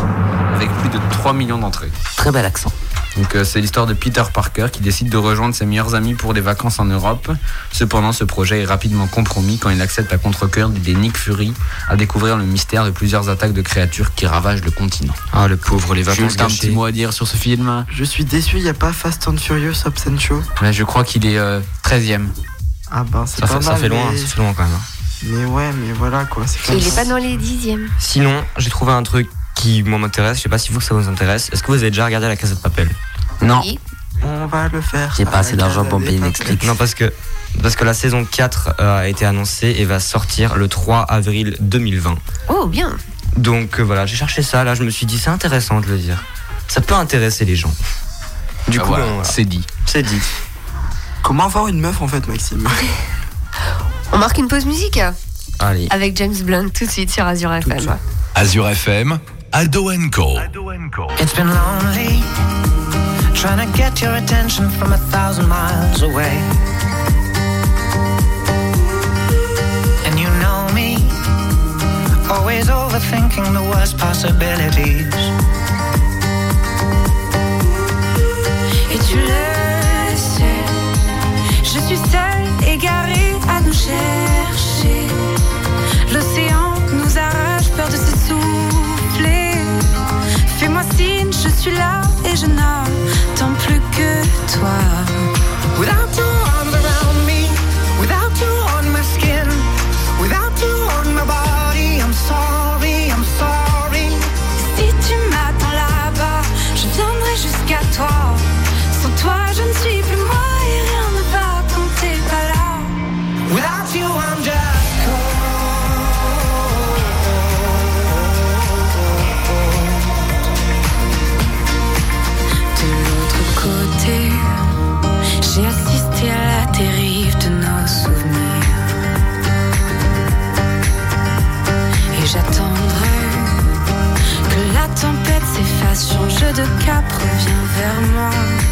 avec plus de 3 millions d'entrées. Très bel accent. Donc euh, c'est l'histoire de Peter Parker qui décide de rejoindre ses meilleurs amis pour des vacances en Europe. Cependant, ce projet est rapidement compromis quand il accepte à contre-cœur d'aider Nick Fury à découvrir le mystère de plusieurs attaques de créatures qui ravagent le continent. Ah le pauvre, les vacances t'as un petit mot à dire sur ce film Je suis déçu, il n'y a pas Fast and Furious and Show. Mais Je crois qu'il est euh, 13e. Ah ben c'est Ça pas fait, ça mal, fait loin, mais... ça fait loin quand même. hein. mais ouais, mais voilà quoi. il est ça. pas dans les dixièmes. Sinon, j'ai trouvé un truc qui moi m'intéresse. Je sais pas si vous que ça vous intéresse. Est-ce que vous avez déjà regardé la Casa de Papel Non. Oui. On va le faire. J'ai pas assez d'argent pour payer. Netflix. Non parce que parce que la saison 4 euh, a été annoncée et va sortir le 3 avril 2020. Oh, bien. Donc euh, voilà, j'ai cherché ça. Là, je me suis dit c'est intéressant de le dire. Ça peut intéresser les gens. Du Ah, coup, voilà, ben, voilà. c'est dit. c'est dit. Comment avoir une meuf en fait, Maxime? On marque une pause musique Allez. avec James Blunt tout de suite sur Azure FM. Azure FM, Aldo Co. It's been lonely trying to get your attention from a thousand miles away. And you know me, always overthinking the worst possibilities. Et tu le sais, je suis seule, égarée à nous chercher. L'océan suis là et je n'attends plus que toi. station, jeu de cap, reviens vers moi.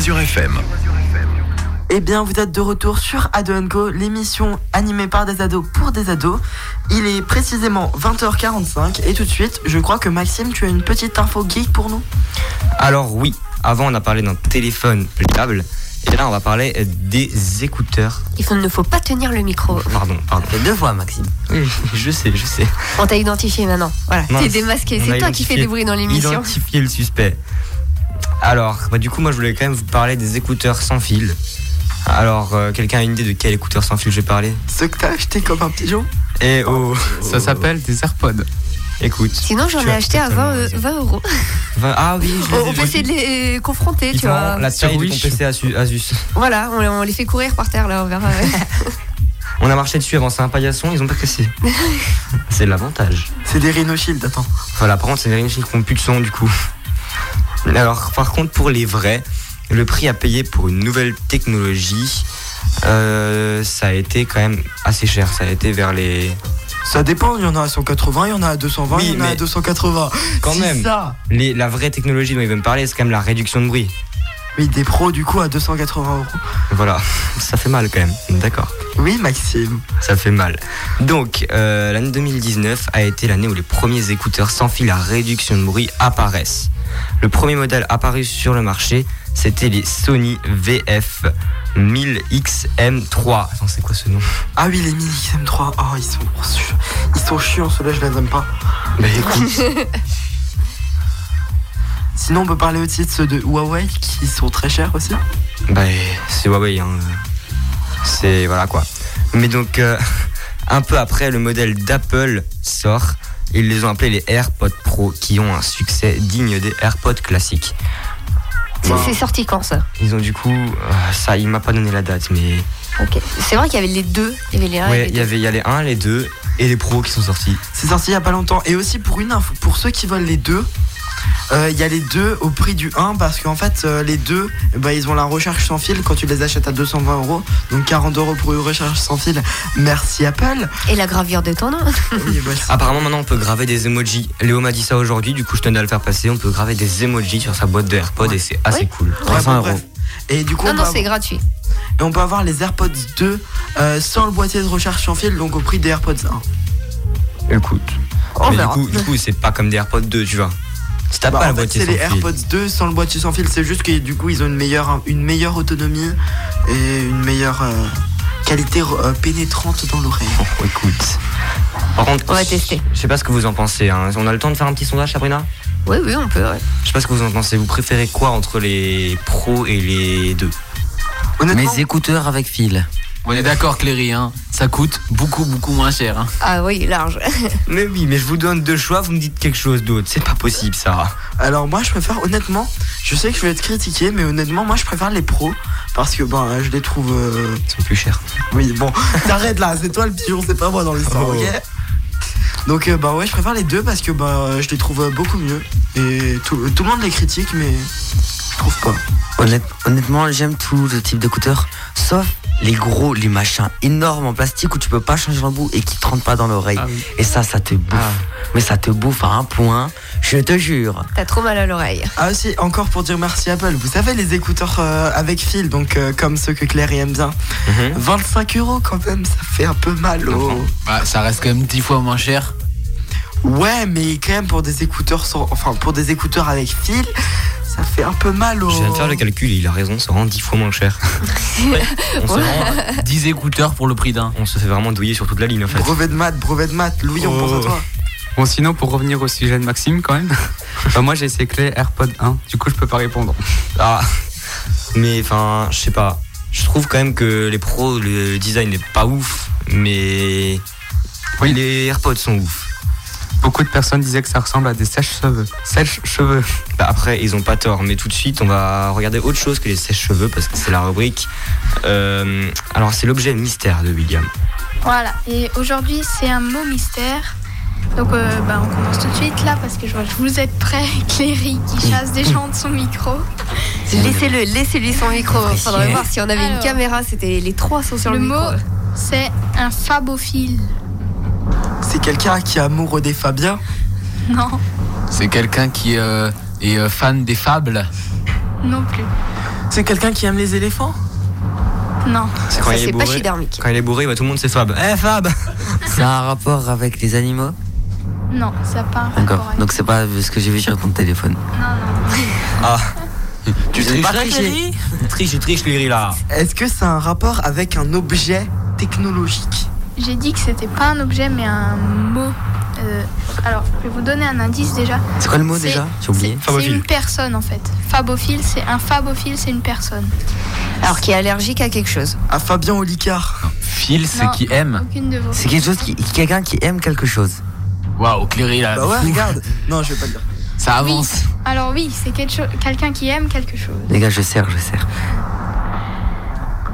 Azure FM. Eh bien, vous êtes de retour sur Ado Co, l'émission animée par des ados pour des ados. Il est précisément 20h45 et tout de suite, je crois que Maxime, tu as une petite info geek pour nous? Alors oui, avant on a parlé d'un téléphone pliable. Et là on va parler des écouteurs. Il faut- ne faut pas tenir le micro. Pardon, pardon. Et deux fois, Maxime. Oui, je sais, je sais. On t'a identifié maintenant. Voilà, t'es démasqué. C'est toi qui fais identifié- du bruit dans l'émission. Identifier le suspect. Alors, bah, du coup, moi je voulais quand même vous parler des écouteurs sans fil. Alors, euh, quelqu'un a une idée de quel écouteur sans fil je vais parler Ce que t'as acheté comme un pigeon Eh oh Ça s'appelle des AirPods. Écoute. Sinon, j'en ai acheté à 20, totalement euh, raison. 20 euros. Vingt- Ah oui, je les On ai peut essayer de les confronter, Ils tu vois. la taille de ton. PC Asus. Asus. Voilà, on, on les fait courir par terre là, on verra. On a marché dessus avant, c'est un paillasson, ils ont pas cassé. c'est l'avantage. C'est des Rhino Shield, attends. Voilà, par contre, c'est des Rhinoshield qui n'ont plus de son du coup. Alors, par contre, pour les vrais, le prix à payer pour une nouvelle technologie, euh, ça a été quand même assez cher. Ça a été vers les. Ça dépend, il y en a à 180, il y en a à 220, Oui, il y en a à mais 280. Quand même. ça les la vraie technologie dont ils veulent me parler, c'est quand même la réduction de bruit. Oui, des pros du coup à 280 euros. Voilà, ça fait mal quand même. D'accord. Oui, Maxime. Ça fait mal. Donc, euh, l'année 2019 a été l'année où les premiers écouteurs sans fil à réduction de bruit apparaissent. Le premier modèle apparu sur le marché, c'était les Sony VF 1000XM3. Attends, c'est quoi ce nom? Ah oui, les Mini XM3. Oh, ils sont, ils sont chiants, ceux-là, je les aime pas. Bah écoute, Sinon, on peut parler aussi de ceux de Huawei qui sont très chers aussi. bah c'est Huawei. Hein. C'est voilà quoi. Mais donc, euh, un peu après, le modèle d'Apple sort. Ils les ont appelés les AirPods Pro, qui ont un succès digne des AirPods classiques. C'est sorti quand ça? Ils ont du coup, euh, ça, il m'a pas donné la date, mais Ok. C'est vrai qu'il y avait les deux. Il y avait les 1 et ouais, les il y deux. avait, il y a les 1, les 2 et les pros qui sont sortis. C'est sorti il y a pas longtemps. Et aussi pour une info, pour ceux qui veulent les deux, euh, il y a les deux au prix du 1 parce qu'en fait euh, les deux bah, ils ont la recharge sans fil quand tu les achètes à 220 euros donc 40 euros pour une recharge sans fil merci Apple Et la gravure de ton nom. Oui, bah, Apparemment maintenant on peut graver des emojis. Léo m'a dit ça aujourd'hui, du coup je tenais à le faire passer. On peut graver des emojis sur sa boîte de AirPods et c'est assez Oui. cool. Ouais, 300 bon, euros. et du coup Non, on, non, peut c'est avoir, gratuit. et on peut avoir les AirPods 2 euh, sans le boîtier de recharge sans fil donc au prix des AirPods 1 Écoute. On Mais du verra. coup, du coup c'est pas comme des AirPods 2, tu vois. Si t'as Bah, pas en la boîtier c'est sans les fil. AirPods 2 sans le boîtier sans fil c'est juste que du coup ils ont une meilleure, une meilleure autonomie et une meilleure euh, qualité euh, pénétrante dans l'oreille Oh, écoute. Par contre, On va tester. Je sais pas ce que vous en pensez. hein. On a le temps de faire un petit sondage, Sabrina? Oui, oui, on peut. ouais. Je sais pas ce que vous en pensez. Vous préférez quoi entre les pros et les deux? Honnêtement Mes écouteurs avec fil. On est d'accord, Cléry, hein, ça coûte beaucoup, beaucoup moins cher. hein. Ah oui, large. Mais oui, mais je vous donne deux choix, vous me dites quelque chose d'autre. C'est pas possible, ça. Alors moi je préfère honnêtement, je sais que je vais être critiqué, mais honnêtement moi je préfère les pros parce que ben je les trouve. euh, Ils sont plus chers. Oui bon, t'arrêtes là, c'est toi le pigeon, c'est pas moi dans l'histoire, Oh. ok? Donc euh, bah ouais je préfère les deux parce que bah je les trouve euh, beaucoup mieux et tout, tout le monde les critique mais je trouve pas. Honnête- honnêtement, j'aime tout le type d'écouteurs, sauf les gros, les machins énormes en plastique où tu peux pas changer l'embout et qui te rentrent pas dans l'oreille. Et ça, ça te bouffe. Mais ça te bouffe à un point, je te jure. T'as trop mal à l'oreille. Ah aussi encore pour dire merci Apple, vous savez les écouteurs euh, avec fil donc euh, comme ceux que Claire aime bien, 25 euros quand même ça fait un peu mal au. Bah, ça reste quand même 10 fois moins cher. Ouais mais quand même pour des écouteurs sans- enfin pour des écouteurs avec fil ça fait un peu mal au. Je viens de faire le calcul, il a raison, ça rend 10 fois moins cher. on, se rend- 10 écouteurs pour le prix d'un. on se fait vraiment douiller sur toute la ligne en fait. Brevet de maths, brevet de maths, Louis on Oh. pense à toi. Bon, sinon, pour revenir au sujet de Maxime, quand même, bah, moi j'ai essayé que les AirPods 1, du coup, je peux pas répondre. Ah, mais enfin, je sais pas. Je trouve quand même que les pros, le design n'est pas ouf, mais Oui. les AirPods sont ouf. Beaucoup de personnes disaient que ça ressemble à des sèches-cheveux. Sèches-cheveux. Bah, après, ils ont pas tort, mais tout de suite, on va regarder autre chose que les sèches-cheveux parce que c'est la rubrique. Euh, alors, c'est l'objet mystère de William. Voilà, et aujourd'hui c'est un mot mystère. Donc euh, bah, on commence tout de suite là parce que je vois que vous êtes prêts, Cléry qui chasse des gens de son micro. Laissez-le, laissez-lui son micro. Faudrait voir si on avait une caméra, c'était les trois sont sur le, Le micro. mot c'est un fabophile. C'est quelqu'un qui est amoureux des Fabiens. Non, C'est quelqu'un qui euh, est euh, fan des fables. non plus. C'est quelqu'un qui aime les éléphants Non, C'est Ça, quand il est pas bourré. chidermique. Quand il est bourré, bah, tout le monde c'est Fab. Eh Fab C'est un rapport avec les animaux non, ça n'a pas un rapport D'accord. avec- Donc c'est pas ce que j'ai vu sur ton téléphone. Non, non. Ah, Tu J'ai pas triché. Triche, triche, là. Est-ce que c'est un rapport avec un objet technologique J'ai dit que c'était pas un objet mais un mot. Euh, alors, je vais vous donner un indice déjà. C'est quoi le mot déjà J'ai oublié. C'est c'est une personne en fait. Fabophile, c'est un fabophile, c'est une personne. Alors qui est allergique à quelque chose. À Fabien Olicard. Phil, c'est qui aime. Aucune de vos. C'est quelque chose qui, quelqu'un qui aime quelque chose. Waouh, Cléry là. Bah ouais regarde. Non je vais pas le dire. Ça avance. Alors oui, c'est quelque quelqu'un qui aime quelque chose. Les gars, je sers, je sers.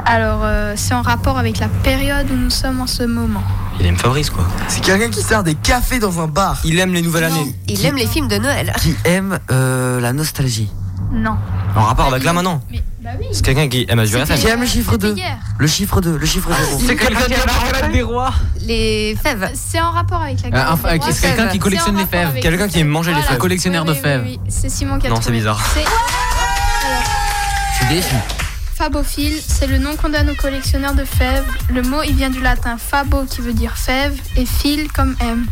Alors euh, c'est en rapport avec la période où nous sommes en ce moment. Il aime Fabrice quoi. C'est quelqu'un qui sert des cafés dans un bar. Il aime les nouvelles années. Il aime les films de Noël. Qui aime euh, la nostalgie. Non. En rapport avec là maintenant. Mais bah oui. C'est quelqu'un qui aime Azure FM. Qui aime le chiffre C'était 2 hier. Le chiffre 2, le chiffre 0. C'est quelqu'un qui aime la reine des rois. Les fèves. C'est en rapport avec la Euh, galette enfin, des rois. c'est quelqu'un qui C'est collectionne les rapport fèves. avec Quelqu'un qui aime manger les fèves. Un collectionneur Oui, de oui, fèves. oui, oui. C'est Simon qui a Non, c'est trouvé. bizarre. C'est Je suis déçu. Fabophile, c'est le nom qu'on donne aux collectionneurs de fèves. Le mot, il vient du latin fabo, qui veut dire fève, et fil comme M.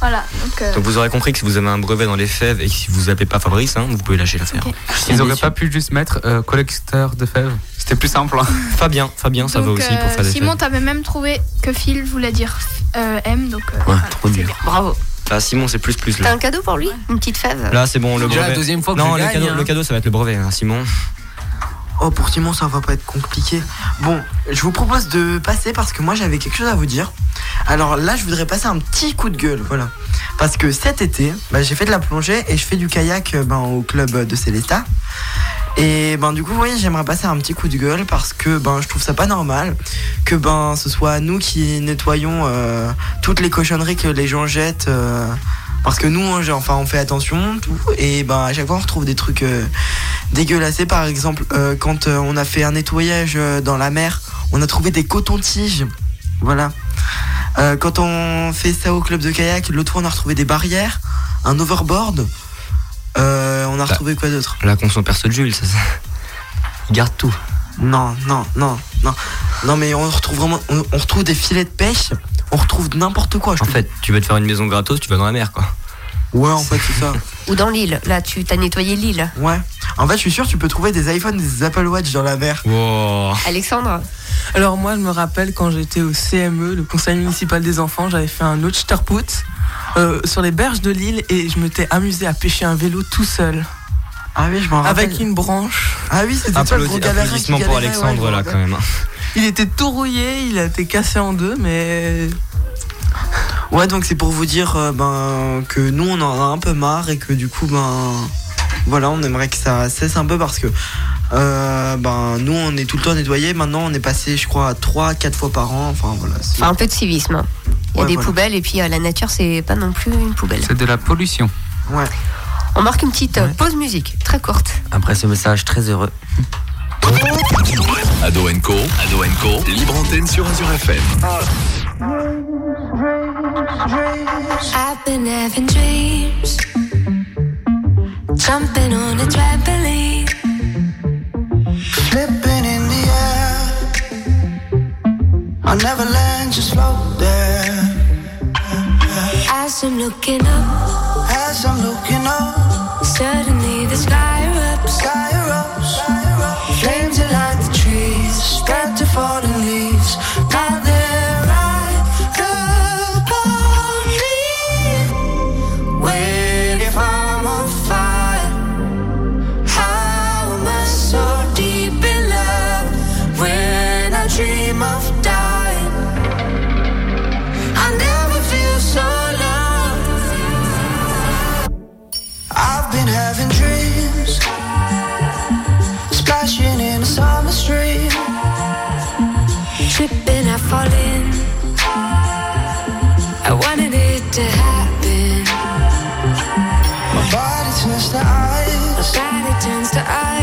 Voilà, donc... euh, Donc vous aurez compris que si vous avez un brevet dans les fèves et que si vous appelez pas Fabrice, hein, vous pouvez lâcher l'affaire. Ok. Ils auraient pas pu juste mettre euh, collecteur de fèves. C'était plus simple. hein. Fabien, Fabien, ça va donc, aussi pour euh, faire des Simon, t'avais même trouvé que fil voulait dire euh, M, donc... euh, Ouais, voilà, trop dur. bien. Bravo. Là, Simon, c'est plus plus T'as un cadeau pour lui Une petite fève Là, c'est bon, le Déjà brevet. la deuxième fois que non, je le gagne, cadeau, hein. le cadeau, ça va être le brevet, hein, Simon. Oh pour Simon ça va pas être compliqué. Bon, je vous propose de passer parce que moi j'avais quelque chose à vous dire. Alors là je voudrais passer un petit coup de gueule, voilà. Parce que cet été, bah, j'ai fait de la plongée et je fais du kayak euh, ben, au club de Célesta. Et ben du coup, vous voyez, j'aimerais passer un petit coup de gueule parce que ben je trouve ça pas normal que ben ce soit nous qui nettoyons euh, toutes les cochonneries que les gens jettent. euh, parce que nous, on, enfin, on fait attention, tout, et ben à chaque fois on retrouve des trucs euh, dégueulassés. Par exemple, euh, quand euh, on a fait un nettoyage dans la mer, on a trouvé des cotons-tiges. Voilà. Quand on fait ça au club de kayak, l'autre fois on a retrouvé des barrières, un overboard. On a retrouvé quoi d'autre? La conso perso de Jules, ça, ça- Il garde tout. Non, non, non, non. Non, mais on retrouve vraiment. On, on retrouve des filets de pêche, on retrouve n'importe quoi. je En te fait, tu veux te faire une maison gratos, tu vas dans la mer, quoi. Ouais, en fait, c'est ça. Ou dans l'île. Là, tu t'as nettoyé l'île. Ouais. En fait, je suis sûr, tu peux trouver des iPhones, des Apple Watch dans la mer. Wow. Alexandre Alors moi, je me rappelle quand j'étais au CME, le Conseil municipal des enfants, j'avais fait un Put euh, sur les berges de l'île et je m'étais amusé à pêcher un vélo tout seul Ah oui, je m'en rappelle. avec une branche. Ah oui, c'était toi le gros qui applaudissements pour ouais, Alexandre, là, quand même. il était tout rouillé, il a été cassé en deux, mais Ouais, donc c'est pour vous dire euh, ben, que nous on en a un peu marre et que du coup, ben voilà, on aimerait que ça cesse un peu parce que euh, ben, nous on est tout le temps nettoyé. Maintenant on est passé, je crois, à 3-4 fois par an. Enfin voilà. c'est- Enfin, un peu de civisme. hein. Il y a Ouais, des voilà. poubelles et puis euh, la nature, c'est pas non plus une poubelle. C'est de la pollution. Ouais. On marque une petite euh, pause musique, très courte. Après ce message très heureux. Ado Co, Ado Co, libre antenne sur Azure FM. I've been having dreams, jumping on a trampoline. Flipping in the air. I'll never land, just float there. As I'm looking up, As I'm looking up, suddenly the sky erupts. sky erupts. Flames light the trees, spread to fallen to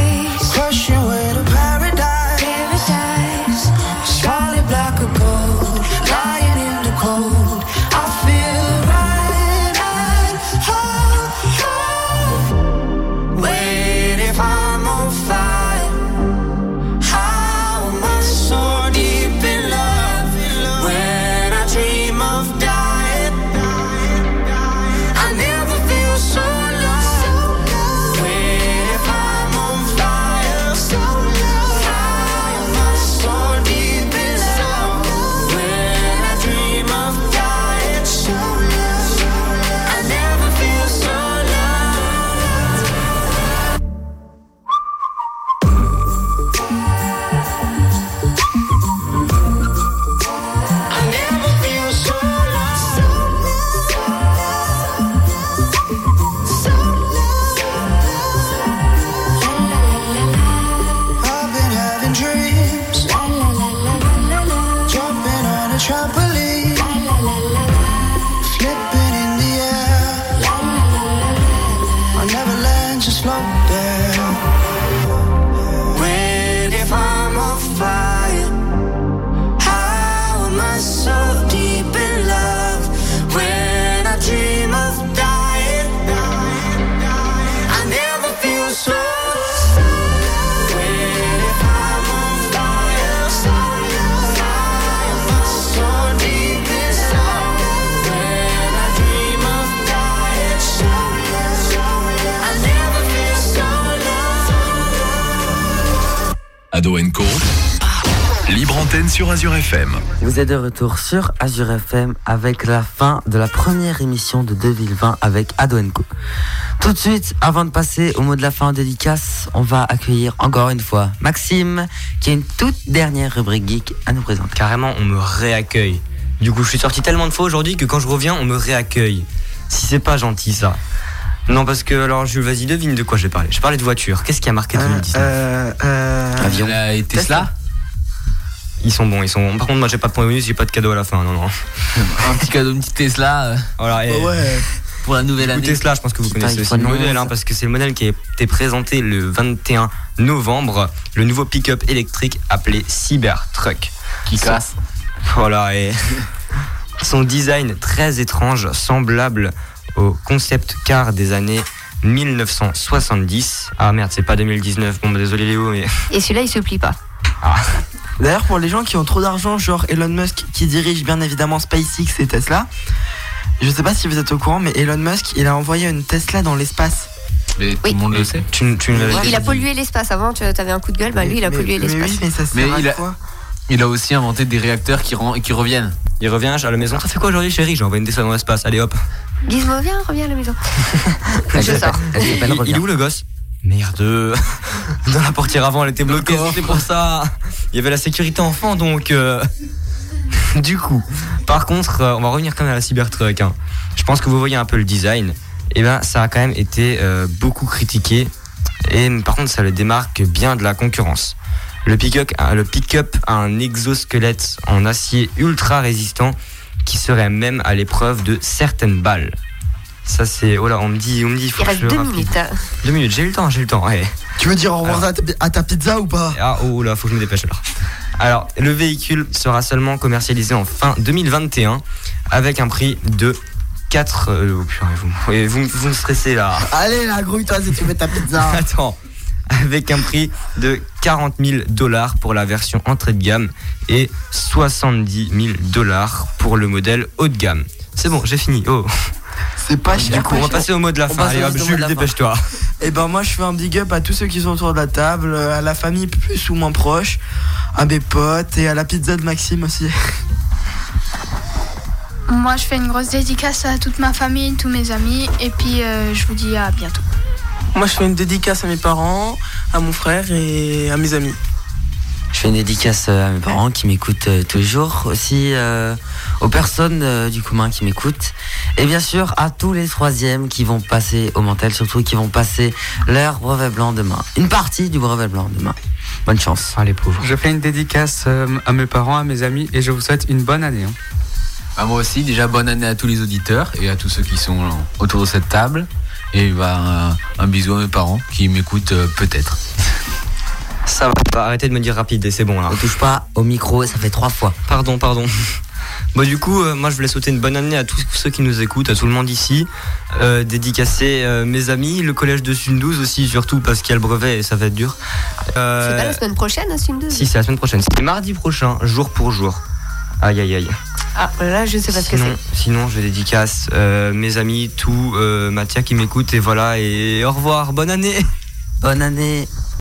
Ado Co, libre antenne sur Azure FM. Vous êtes de retour sur Azure FM avec la fin de la première émission de 2020 avec Ado Co. Tout de suite, avant de passer au mot de la fin en dédicace, on va accueillir encore une fois Maxime, qui a une toute dernière rubrique geek à nous présenter. Carrément, on me réaccueille. Du coup, je suis sorti tellement de fois aujourd'hui que quand je reviens, on me réaccueille. Si c'est pas gentil, ça. Non, parce que, alors, Jules, vas-y, devine de quoi je vais parler. Je parlais de voiture. Qu'est-ce qui a marqué 2019 Euh, euh, Avion. La- et Tesla Ils sont bons, ils sont bons. Par contre, moi, j'ai pas de point bonus, j'ai pas de cadeau à la fin. Non, non. Un petit cadeau, une petite Tesla euh, Voilà, et- ouais. pour la nouvelle année. Tesla, je pense que vous connaissez aussi le modèle, 11. hein, parce que c'est le modèle qui a été présenté le 21 novembre. Le nouveau pick-up électrique appelé Cybertruck. Qui Son- casse. Voilà, et son design très étrange, semblable au concept car des années 1970. Ah merde, c'est pas 2019. Bon, bah, désolé Léo, mais. Et celui-là, il se plie pas. D'ailleurs, pour les gens qui ont trop d'argent, genre Elon Musk, qui dirige bien évidemment SpaceX et Tesla, je sais pas si vous êtes au courant, mais Elon Musk, il a envoyé une Tesla dans l'espace. Mais tout Oui. le monde le sait. Tu, tu Il a pollué l'espace. Avant, tu avais un coup de gueule, bah lui, il a Mais- pollué mais l'espace. oui, mais ça Mais sert à il a- quoi Il a aussi inventé des réacteurs qui, ren- qui reviennent. Il revient à la maison. Ça fait quoi aujourd'hui, chérie? J'ai envoyé une Tesla dans l'espace. Allez hop. Gizmo, viens, reviens à la maison. Je sors. Elle s'appelle Il, il est où le gosse? Merde. Dans la portière avant, elle était bloquée, c'était pour ça. Il y avait la sécurité enfant, donc... euh, du coup, par contre, euh, on va revenir quand même à la Cybertruck. hein. Je pense que vous voyez un peu le design. Et ben, ça a quand même été euh, beaucoup critiqué. Et par contre, ça le démarque bien de la concurrence. Le pick-up a- le pick-up a un exosquelette en acier ultra résistant qui serait même à l'épreuve de certaines balles. Ça c'est oh là on me dit on me dit il faut Il que reste je deux rapide. minutes. hein. Deux minutes, j'ai eu le temps, j'ai eu le temps. ouais. Tu veux dire au revoir Alors. à ta, à ta pizza ou pas? Ah oh là, faut que je me dépêche alors. Alors, le véhicule sera seulement commercialisé en fin 2021 avec un prix de 4 euh, oh, purée, vous, vous, vous me stressez là. Allez là, grouille-toi si tu veux ta pizza. Attends. Avec un prix de 40 000 dollars pour la version entrée de gamme et 70 000 dollars pour le modèle haut de gamme. C'est bon, j'ai fini. Oh. C'est pas cher. Du coup, on va passer au mot de la On fin. Allez hop, Jules, dépêche-toi. Et ben moi je fais un big up à tous ceux qui sont autour de la table, à la famille plus ou moins proche, à mes potes et à la pizza de Maxime aussi. Moi, je fais une grosse dédicace à toute ma famille, tous mes amis, et puis euh, je vous dis à bientôt. Moi, je fais une dédicace à mes parents, à mon frère et à mes amis. Je fais une dédicace euh, à mes parents qui m'écoutent euh, tous les jours, aussi euh, aux personnes euh, du commun qui m'écoutent, et bien sûr à tous les troisièmes qui vont passer au mental, surtout qui vont passer leur brevet blanc demain. Une partie du brevet blanc demain. Bonne chance. Ah les pauvres. Je fais une dédicace euh, à mes parents, à mes amis et je vous souhaite une bonne année. hein. Bah, moi aussi, déjà bonne année à tous les auditeurs et à tous ceux qui sont autour de cette table. Et bah, un, un bisou à mes parents qui m'écoutent euh, peut-être. Ça va, bah, arrêtez de me dire rapide et c'est bon là. Ne touche pas au micro, ça fait trois fois. Pardon, pardon. Bon, du coup, euh, moi je voulais souhaiter une bonne année à tous ceux qui nous écoutent, à tout le monde ici. Euh, dédicacer euh, mes amis, le collège de Sundouze aussi, surtout parce qu'il y a le brevet et ça va être dur. Euh, C'est pas la semaine prochaine, Swim 2 Si, c'est la semaine prochaine. C'est mardi prochain, jour pour jour. Aïe, aïe, aïe. Ah, là, je sais pas ce que Sinon, c'est. sinon, je dédicace euh, mes amis, tout, euh, Mathia qui m'écoute, et voilà, et au revoir, bonne année Bonne année.